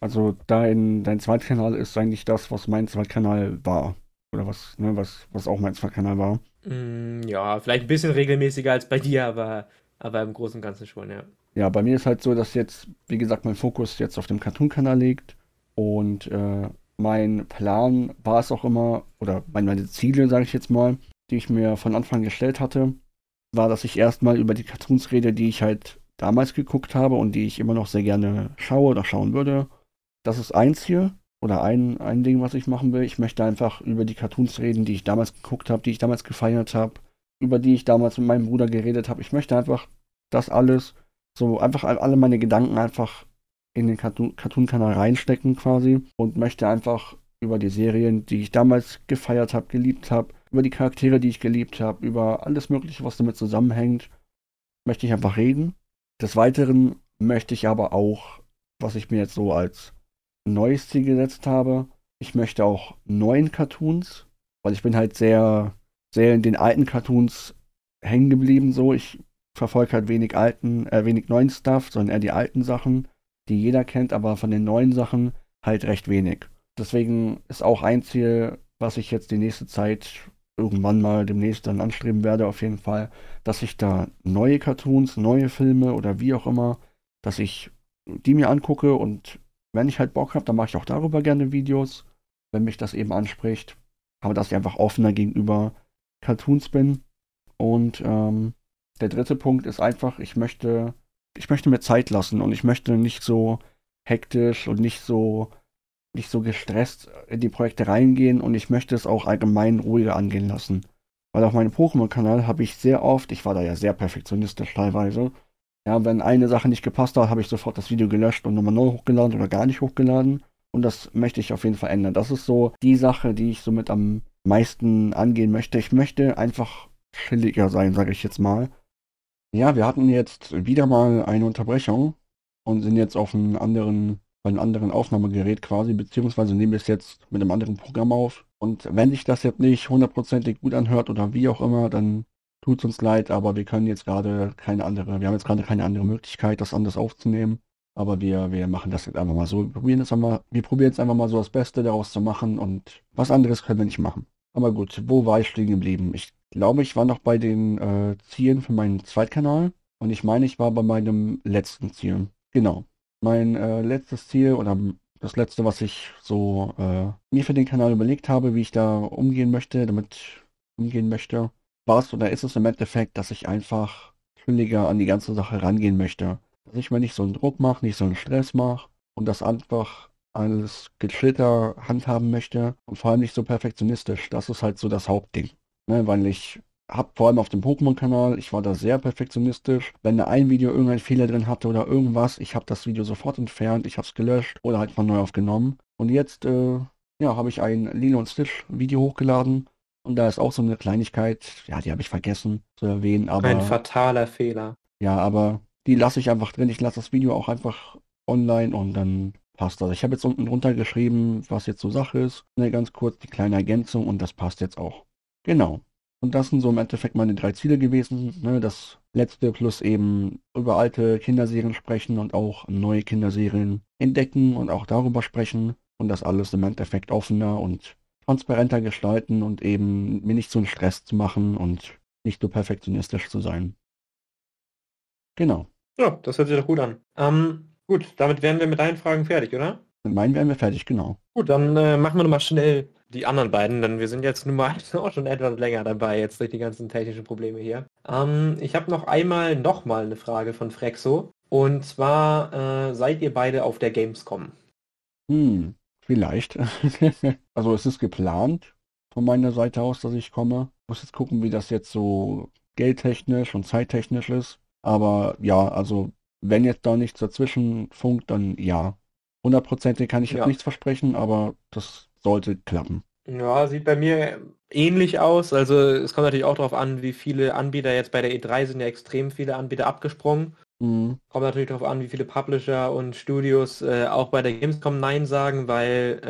Also dein, dein Zweitkanal ist eigentlich das, was mein Zweitkanal war. Oder was, ne, was, was auch mein Zweitkanal war. Mm, ja, vielleicht ein bisschen regelmäßiger als bei dir, aber, aber im Großen und Ganzen schon, ja. Ja, bei mir ist halt so, dass jetzt, wie gesagt, mein Fokus jetzt auf dem Cartoon-Kanal liegt. Und äh, mein Plan war es auch immer, oder meine, meine Ziele, sage ich jetzt mal, die ich mir von Anfang gestellt hatte, war, dass ich erstmal über die Cartoons rede, die ich halt damals geguckt habe und die ich immer noch sehr gerne schaue oder schauen würde. Das ist eins hier oder ein, ein Ding, was ich machen will. Ich möchte einfach über die Cartoons reden, die ich damals geguckt habe, die ich damals gefeiert habe, über die ich damals mit meinem Bruder geredet habe. Ich möchte einfach das alles, so einfach alle meine Gedanken einfach in den Cartoon-Kanal reinstecken quasi und möchte einfach über die Serien, die ich damals gefeiert habe, geliebt habe, über die Charaktere, die ich geliebt habe, über alles Mögliche, was damit zusammenhängt, möchte ich einfach reden. Des Weiteren möchte ich aber auch, was ich mir jetzt so als neues Ziel gesetzt habe, ich möchte auch neuen Cartoons, weil ich bin halt sehr, sehr in den alten Cartoons hängen geblieben so. Ich verfolge halt wenig alten, äh, wenig neuen Stuff, sondern eher die alten Sachen, die jeder kennt, aber von den neuen Sachen halt recht wenig. Deswegen ist auch ein Ziel, was ich jetzt die nächste Zeit irgendwann mal demnächst dann anstreben werde, auf jeden Fall, dass ich da neue Cartoons, neue Filme oder wie auch immer, dass ich die mir angucke und wenn ich halt Bock habe, dann mache ich auch darüber gerne Videos, wenn mich das eben anspricht. Aber dass ich einfach offener gegenüber Cartoons bin. Und ähm, der dritte Punkt ist einfach, ich möchte, ich möchte mir Zeit lassen und ich möchte nicht so hektisch und nicht so nicht so gestresst in die Projekte reingehen und ich möchte es auch allgemein ruhiger angehen lassen. Weil auf meinem Pokémon-Kanal habe ich sehr oft, ich war da ja sehr perfektionistisch teilweise, ja, wenn eine Sache nicht gepasst hat, habe ich sofort das Video gelöscht und nochmal neu hochgeladen oder gar nicht hochgeladen. Und das möchte ich auf jeden Fall ändern. Das ist so die Sache, die ich somit am meisten angehen möchte. Ich möchte einfach chilliger sein, sage ich jetzt mal. Ja, wir hatten jetzt wieder mal eine Unterbrechung und sind jetzt auf einem anderen, bei einem anderen Aufnahmegerät quasi, beziehungsweise nehmen wir es jetzt mit einem anderen Programm auf. Und wenn sich das jetzt nicht hundertprozentig gut anhört oder wie auch immer, dann tut uns leid, aber wir können jetzt gerade keine andere, wir haben jetzt gerade keine andere Möglichkeit, das anders aufzunehmen. Aber wir, wir machen das jetzt einfach mal so. Wir probieren jetzt einmal, wir probieren jetzt einfach mal so das Beste daraus zu machen und was anderes können wir nicht machen. Aber gut, wo war ich stehen geblieben? Ich glaube, ich war noch bei den äh, Zielen für meinen Zweitkanal und ich meine, ich war bei meinem letzten Ziel. Genau. Mein äh, letztes Ziel oder das letzte, was ich so äh, mir für den Kanal überlegt habe, wie ich da umgehen möchte, damit umgehen möchte, war es oder ist es im Endeffekt, dass ich einfach chilliger an die ganze Sache rangehen möchte. Dass ich mir nicht so einen Druck mache, nicht so einen Stress mache und das einfach alles gechillter handhaben möchte und vor allem nicht so perfektionistisch. Das ist halt so das Hauptding. Ne, weil ich habe vor allem auf dem Pokémon-Kanal, ich war da sehr perfektionistisch. Wenn da ein Video irgendeinen Fehler drin hatte oder irgendwas, ich habe das Video sofort entfernt, ich habe es gelöscht oder halt von neu aufgenommen. Und jetzt, äh, ja, habe ich ein Lilo und Stitch Video hochgeladen und da ist auch so eine Kleinigkeit, ja, die habe ich vergessen zu erwähnen, aber. Ein fataler Fehler. Ja, aber die lasse ich einfach drin. Ich lasse das Video auch einfach online und dann passt das. Ich habe jetzt unten drunter geschrieben, was jetzt so Sache ist. Ne, ganz kurz die kleine Ergänzung und das passt jetzt auch. Genau. Und das sind so im Endeffekt meine drei Ziele gewesen. Ne, das letzte plus eben über alte Kinderserien sprechen und auch neue Kinderserien entdecken und auch darüber sprechen. Und das alles im Endeffekt offener und transparenter gestalten und eben mir nicht so einen Stress zu machen und nicht so perfektionistisch zu sein. Genau. Ja, das hört sich doch gut an. Ähm, gut, damit wären wir mit deinen Fragen fertig, oder? Mit meinen wären wir fertig, genau. Gut, dann äh, machen wir nochmal schnell die anderen beiden, denn wir sind jetzt nun mal auch schon etwas länger dabei, jetzt durch die ganzen technischen Probleme hier. Ähm, ich habe noch einmal nochmal eine Frage von Frexo. Und zwar, äh, seid ihr beide auf der Gamescom? Hm, Vielleicht. also es ist geplant von meiner Seite aus, dass ich komme. Muss jetzt gucken, wie das jetzt so geldtechnisch und zeittechnisch ist. Aber ja, also wenn jetzt da nichts dazwischen funkt, dann ja. Hundertprozentig kann ich ja. jetzt nichts versprechen, aber das sollte klappen. Ja, sieht bei mir ähnlich aus. Also es kommt natürlich auch darauf an, wie viele Anbieter jetzt bei der E3 sind ja extrem viele Anbieter abgesprungen. Mhm. Kommt natürlich darauf an, wie viele Publisher und Studios äh, auch bei der Gamescom Nein sagen, weil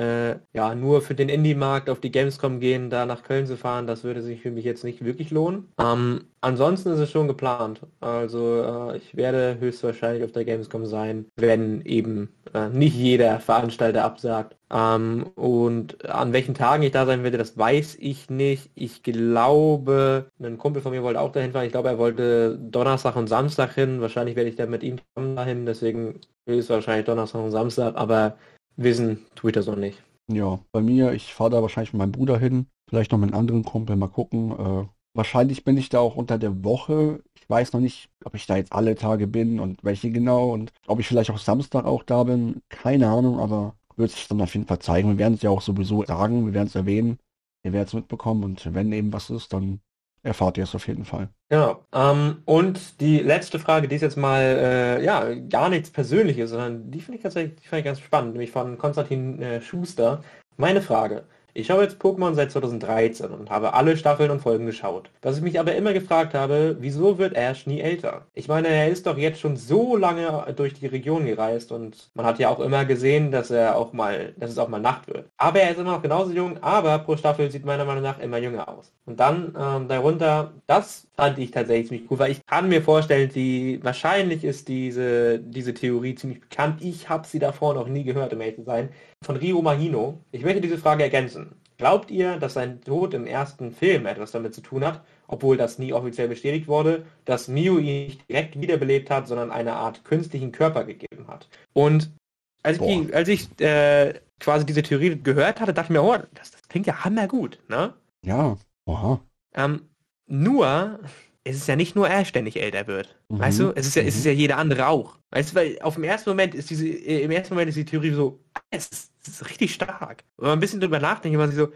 äh, ja nur für den Indie-Markt auf die Gamescom gehen, da nach Köln zu fahren, das würde sich für mich jetzt nicht wirklich lohnen. Ähm, ansonsten ist es schon geplant. Also äh, ich werde höchstwahrscheinlich auf der Gamescom sein, wenn eben äh, nicht jeder Veranstalter absagt. Ähm, und an welchen Tagen ich da sein werde, das weiß ich nicht. Ich glaube, ein Kumpel von mir wollte auch dahin fahren. Ich glaube, er wollte Donnerstag und Samstag hin. Wahrscheinlich werde ich dann mit ihm dahin. Deswegen ist wahrscheinlich Donnerstag und Samstag. Aber wissen tue ich das noch nicht. Ja, bei mir, ich fahre da wahrscheinlich mit meinem Bruder hin. Vielleicht noch mit einem anderen Kumpel. Mal gucken. Äh, wahrscheinlich bin ich da auch unter der Woche. Ich weiß noch nicht, ob ich da jetzt alle Tage bin und welche genau und ob ich vielleicht auch Samstag auch da bin. Keine Ahnung, aber wird sich dann auf jeden Fall zeigen. Wir werden es ja auch sowieso sagen, wir werden es erwähnen. Ihr werdet es mitbekommen und wenn eben was ist, dann erfahrt ihr es auf jeden Fall. Genau. Ähm, und die letzte Frage, die ist jetzt mal äh, ja gar nichts Persönliches, sondern die finde ich tatsächlich die ich ganz spannend, nämlich von Konstantin äh, Schuster. Meine Frage. Ich schaue jetzt Pokémon seit 2013 und habe alle Staffeln und Folgen geschaut. Was ich mich aber immer gefragt habe, wieso wird Ash nie älter? Ich meine, er ist doch jetzt schon so lange durch die Region gereist und man hat ja auch immer gesehen, dass er auch mal, dass es auch mal Nacht wird. Aber er ist immer noch genauso jung, aber pro Staffel sieht meiner Meinung nach immer jünger aus. Und dann ähm, darunter, das fand ich tatsächlich ziemlich cool, weil ich kann mir vorstellen, die wahrscheinlich ist diese, diese Theorie ziemlich bekannt. Ich habe sie davor noch nie gehört, um ehrlich zu sein von Rio Mahino. Ich möchte diese Frage ergänzen. Glaubt ihr, dass sein Tod im ersten Film etwas damit zu tun hat, obwohl das nie offiziell bestätigt wurde, dass Mio ihn nicht direkt wiederbelebt hat, sondern eine Art künstlichen Körper gegeben hat? Und als Boah. ich, als ich äh, quasi diese Theorie gehört hatte, dachte ich mir, oh, das, das klingt ja hammergut, ne? Ja, oha. Ähm, nur es ist ja nicht nur er ständig älter wird. Mhm. Weißt du? Es ist ja, mhm. es ist ja jeder andere auch. Weißt du, weil auf dem ersten Moment ist diese, äh, im ersten Moment ist die Theorie so, es ist, es ist richtig stark. Wenn man ein bisschen drüber nachdenkt, man sich so,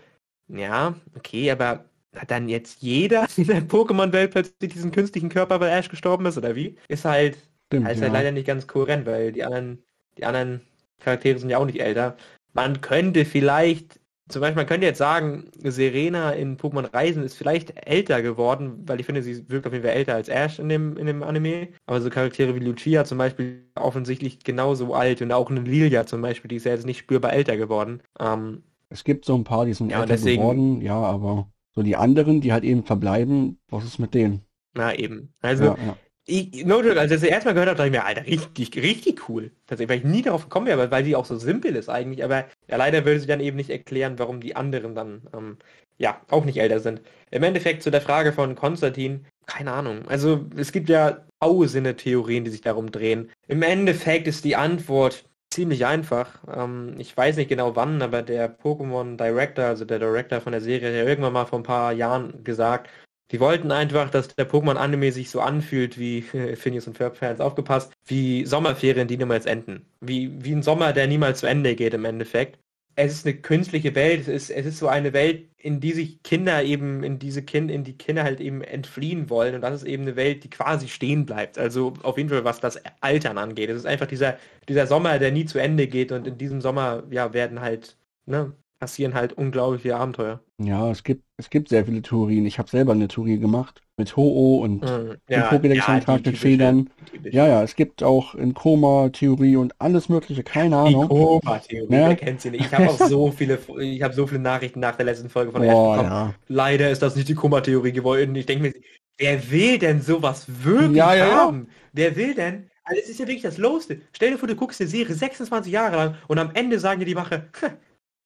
ja, okay, aber hat dann jetzt jeder in der Pokémon-Welt plötzlich diesen künstlichen Körper, weil Ash gestorben ist, oder wie? Ist halt, Stimmt, halt, ja. halt leider nicht ganz kohärent, weil die anderen, die anderen Charaktere sind ja auch nicht älter. Man könnte vielleicht zum Beispiel, man könnte jetzt sagen, Serena in Pokémon Reisen ist vielleicht älter geworden, weil ich finde, sie wirkt auf jeden Fall älter als Ash in dem, in dem Anime. Aber so Charaktere wie Lucia zum Beispiel offensichtlich genauso alt und auch eine Lilia zum Beispiel, die ist ja jetzt nicht spürbar älter geworden. Ähm, es gibt so ein paar, die sind ja, älter deswegen, geworden, ja, aber so die anderen, die halt eben verbleiben, was ist mit denen? Na eben. Also ja, ja ich, no joke, als ich das erste Mal gehört habe, dachte ich mir, Alter, richtig, richtig cool. Tatsächlich, weil ich nie darauf gekommen wäre, weil die auch so simpel ist eigentlich. Aber ja, leider würde sie dann eben nicht erklären, warum die anderen dann, ähm, ja, auch nicht älter sind. Im Endeffekt zu der Frage von Konstantin, keine Ahnung. Also, es gibt ja tausende Theorien, die sich darum drehen. Im Endeffekt ist die Antwort ziemlich einfach. Ähm, ich weiß nicht genau wann, aber der Pokémon Director, also der Director von der Serie, hat ja irgendwann mal vor ein paar Jahren gesagt, die wollten einfach, dass der Pokémon-Anime sich so anfühlt, wie Phineas und Ferb-Fans aufgepasst, wie Sommerferien, die niemals enden. Wie, wie ein Sommer, der niemals zu Ende geht im Endeffekt. Es ist eine künstliche Welt, es ist, es ist so eine Welt, in die sich Kinder eben, in diese Kind, in die Kinder halt eben entfliehen wollen. Und das ist eben eine Welt, die quasi stehen bleibt. Also auf jeden Fall, was das Altern angeht. Es ist einfach dieser, dieser Sommer, der nie zu Ende geht und in diesem Sommer, ja, werden halt, ne, passieren halt unglaubliche Abenteuer. Ja, es gibt, es gibt sehr viele Theorien. Ich habe selber eine Theorie gemacht mit Ho-Oh und mm, ja, Pokédex-Eintrag ja, mit Federn. Ja, ja, es gibt auch in Koma-Theorie und alles mögliche, keine Ahnung. Die Koma-Theorie, ja. kennt sie nicht? Ich habe auch so viele, ich habe so viele Nachrichten nach der letzten Folge von Boah, bekommen. Ja. Leider ist das nicht die Koma-Theorie geworden. Ich denke mir, wer will denn sowas wirklich ja, haben? Wer will denn? Also es ist ja wirklich das Lowste. Stell dir vor, du guckst eine Serie 26 Jahre lang und am Ende sagen dir die Mache,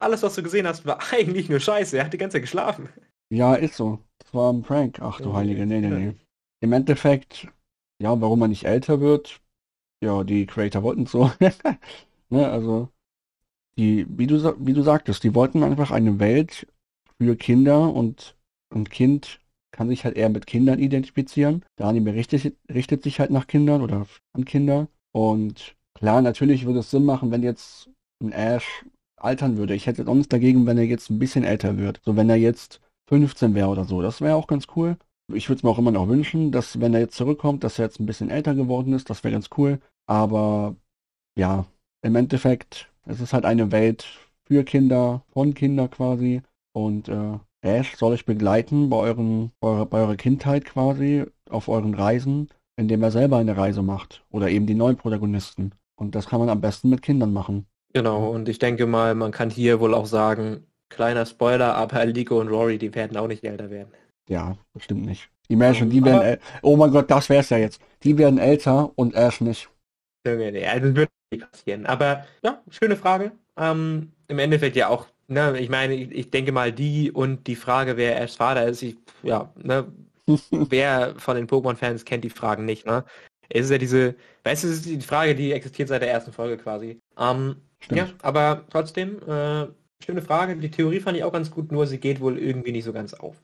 alles, was du gesehen hast, war eigentlich nur Scheiße. Er hat die ganze Zeit geschlafen. Ja, ist so. Das war ein Prank. Ach du Heilige, nee, nee, nee. Im Endeffekt, ja, warum man nicht älter wird, ja, die Creator wollten so. ne, also, die, wie du, wie du sagtest, die wollten einfach eine Welt für Kinder und ein Kind kann sich halt eher mit Kindern identifizieren. Der Anime richtet, richtet sich halt nach Kindern oder an Kinder. Und klar, natürlich würde es Sinn machen, wenn jetzt ein Ash altern würde. Ich hätte nichts dagegen, wenn er jetzt ein bisschen älter wird. So wenn er jetzt 15 wäre oder so. Das wäre auch ganz cool. Ich würde es mir auch immer noch wünschen, dass wenn er jetzt zurückkommt, dass er jetzt ein bisschen älter geworden ist. Das wäre ganz cool. Aber ja, im Endeffekt, es ist halt eine Welt für Kinder, von Kinder quasi. Und äh, Ash soll euch begleiten bei, euren, bei, eurer, bei eurer Kindheit quasi, auf euren Reisen, indem er selber eine Reise macht. Oder eben die neuen Protagonisten. Und das kann man am besten mit Kindern machen. Genau, und ich denke mal, man kann hier wohl auch sagen, kleiner Spoiler, aber Lico und Rory, die werden auch nicht älter werden. Ja, bestimmt nicht. Die Menschen, die werden, aber, oh mein Gott, das wär's ja jetzt. Die werden älter und Ash nicht. Nee, also das wird nicht passieren. Aber ja, schöne Frage. Ähm, Im Endeffekt ja auch, ne, ich meine, ich, ich, denke mal, die und die Frage, wer Ashs Vater ist, ich, ja, ne, wer von den Pokémon-Fans kennt die Fragen nicht, ne? Es ist ja diese, weißt du, es ist die Frage, die existiert seit der ersten Folge quasi. Ähm, Stimmt. Ja, aber trotzdem, äh, schöne Frage. Die Theorie fand ich auch ganz gut, nur sie geht wohl irgendwie nicht so ganz auf.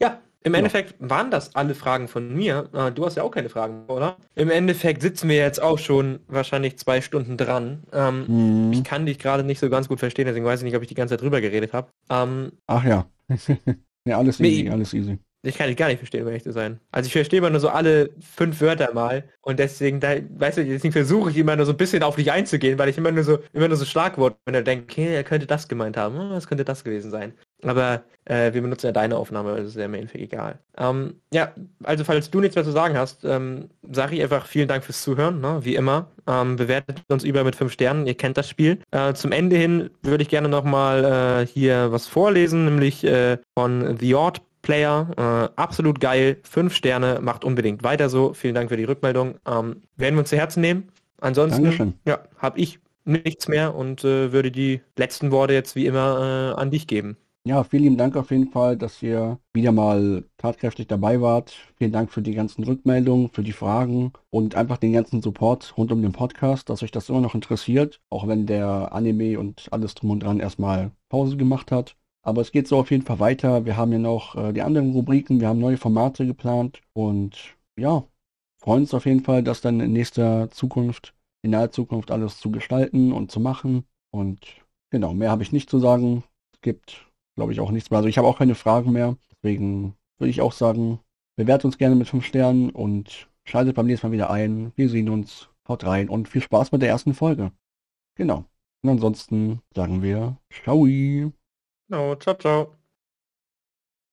Ja, Im Endeffekt waren das alle Fragen von mir. Äh, du hast ja auch keine Fragen, oder? Im Endeffekt sitzen wir jetzt auch schon wahrscheinlich zwei Stunden dran. Ähm, Mhm. Ich kann dich gerade nicht so ganz gut verstehen, deswegen weiß ich nicht, ob ich die ganze Zeit drüber geredet habe. Ähm, Ach ja. ja, alles Nee. easy, alles easy. Ich kann dich gar nicht verstehen, um ehrlich zu sein. Also ich verstehe immer nur so alle fünf Wörter mal und deswegen, da, weißt du, deswegen versuche ich immer nur so ein bisschen auf dich einzugehen, weil ich immer nur so, immer nur so Schlagworte, wenn er denkt, okay, er könnte das gemeint haben, hm, was könnte das gewesen sein. Aber äh, wir benutzen ja deine Aufnahme, also ist ja im Endeffekt egal. Ähm, ja, also falls du nichts mehr zu sagen hast, ähm, sage ich einfach vielen Dank fürs Zuhören, ne? wie immer. Ähm, bewertet uns über mit fünf Sternen, ihr kennt das Spiel. Äh, zum Ende hin würde ich gerne nochmal äh, hier was vorlesen, nämlich äh, von The Odd Player, äh, absolut geil, fünf Sterne, macht unbedingt weiter so. Vielen Dank für die Rückmeldung. Ähm, werden wir uns zu Herzen nehmen. Ansonsten, Dankeschön. ja, habe ich nichts mehr und äh, würde die letzten Worte jetzt wie immer äh, an dich geben. Ja, vielen lieben Dank auf jeden Fall, dass ihr wieder mal tatkräftig dabei wart. Vielen Dank für die ganzen Rückmeldungen, für die Fragen und einfach den ganzen Support rund um den Podcast, dass euch das immer noch interessiert, auch wenn der Anime und alles drum und dran erstmal Pause gemacht hat. Aber es geht so auf jeden Fall weiter. Wir haben ja noch äh, die anderen Rubriken, wir haben neue Formate geplant und ja, freuen uns auf jeden Fall, das dann in nächster Zukunft, in naher Zukunft alles zu gestalten und zu machen. Und genau, mehr habe ich nicht zu sagen. Es gibt glaube ich, auch nichts mehr. Also ich habe auch keine Fragen mehr. Deswegen würde ich auch sagen, bewertet uns gerne mit 5 Sternen und schaltet beim nächsten Mal wieder ein. Wir sehen uns. Haut rein und viel Spaß mit der ersten Folge. Genau. Und ansonsten sagen wir Ciao. Genau, ciao, ciao.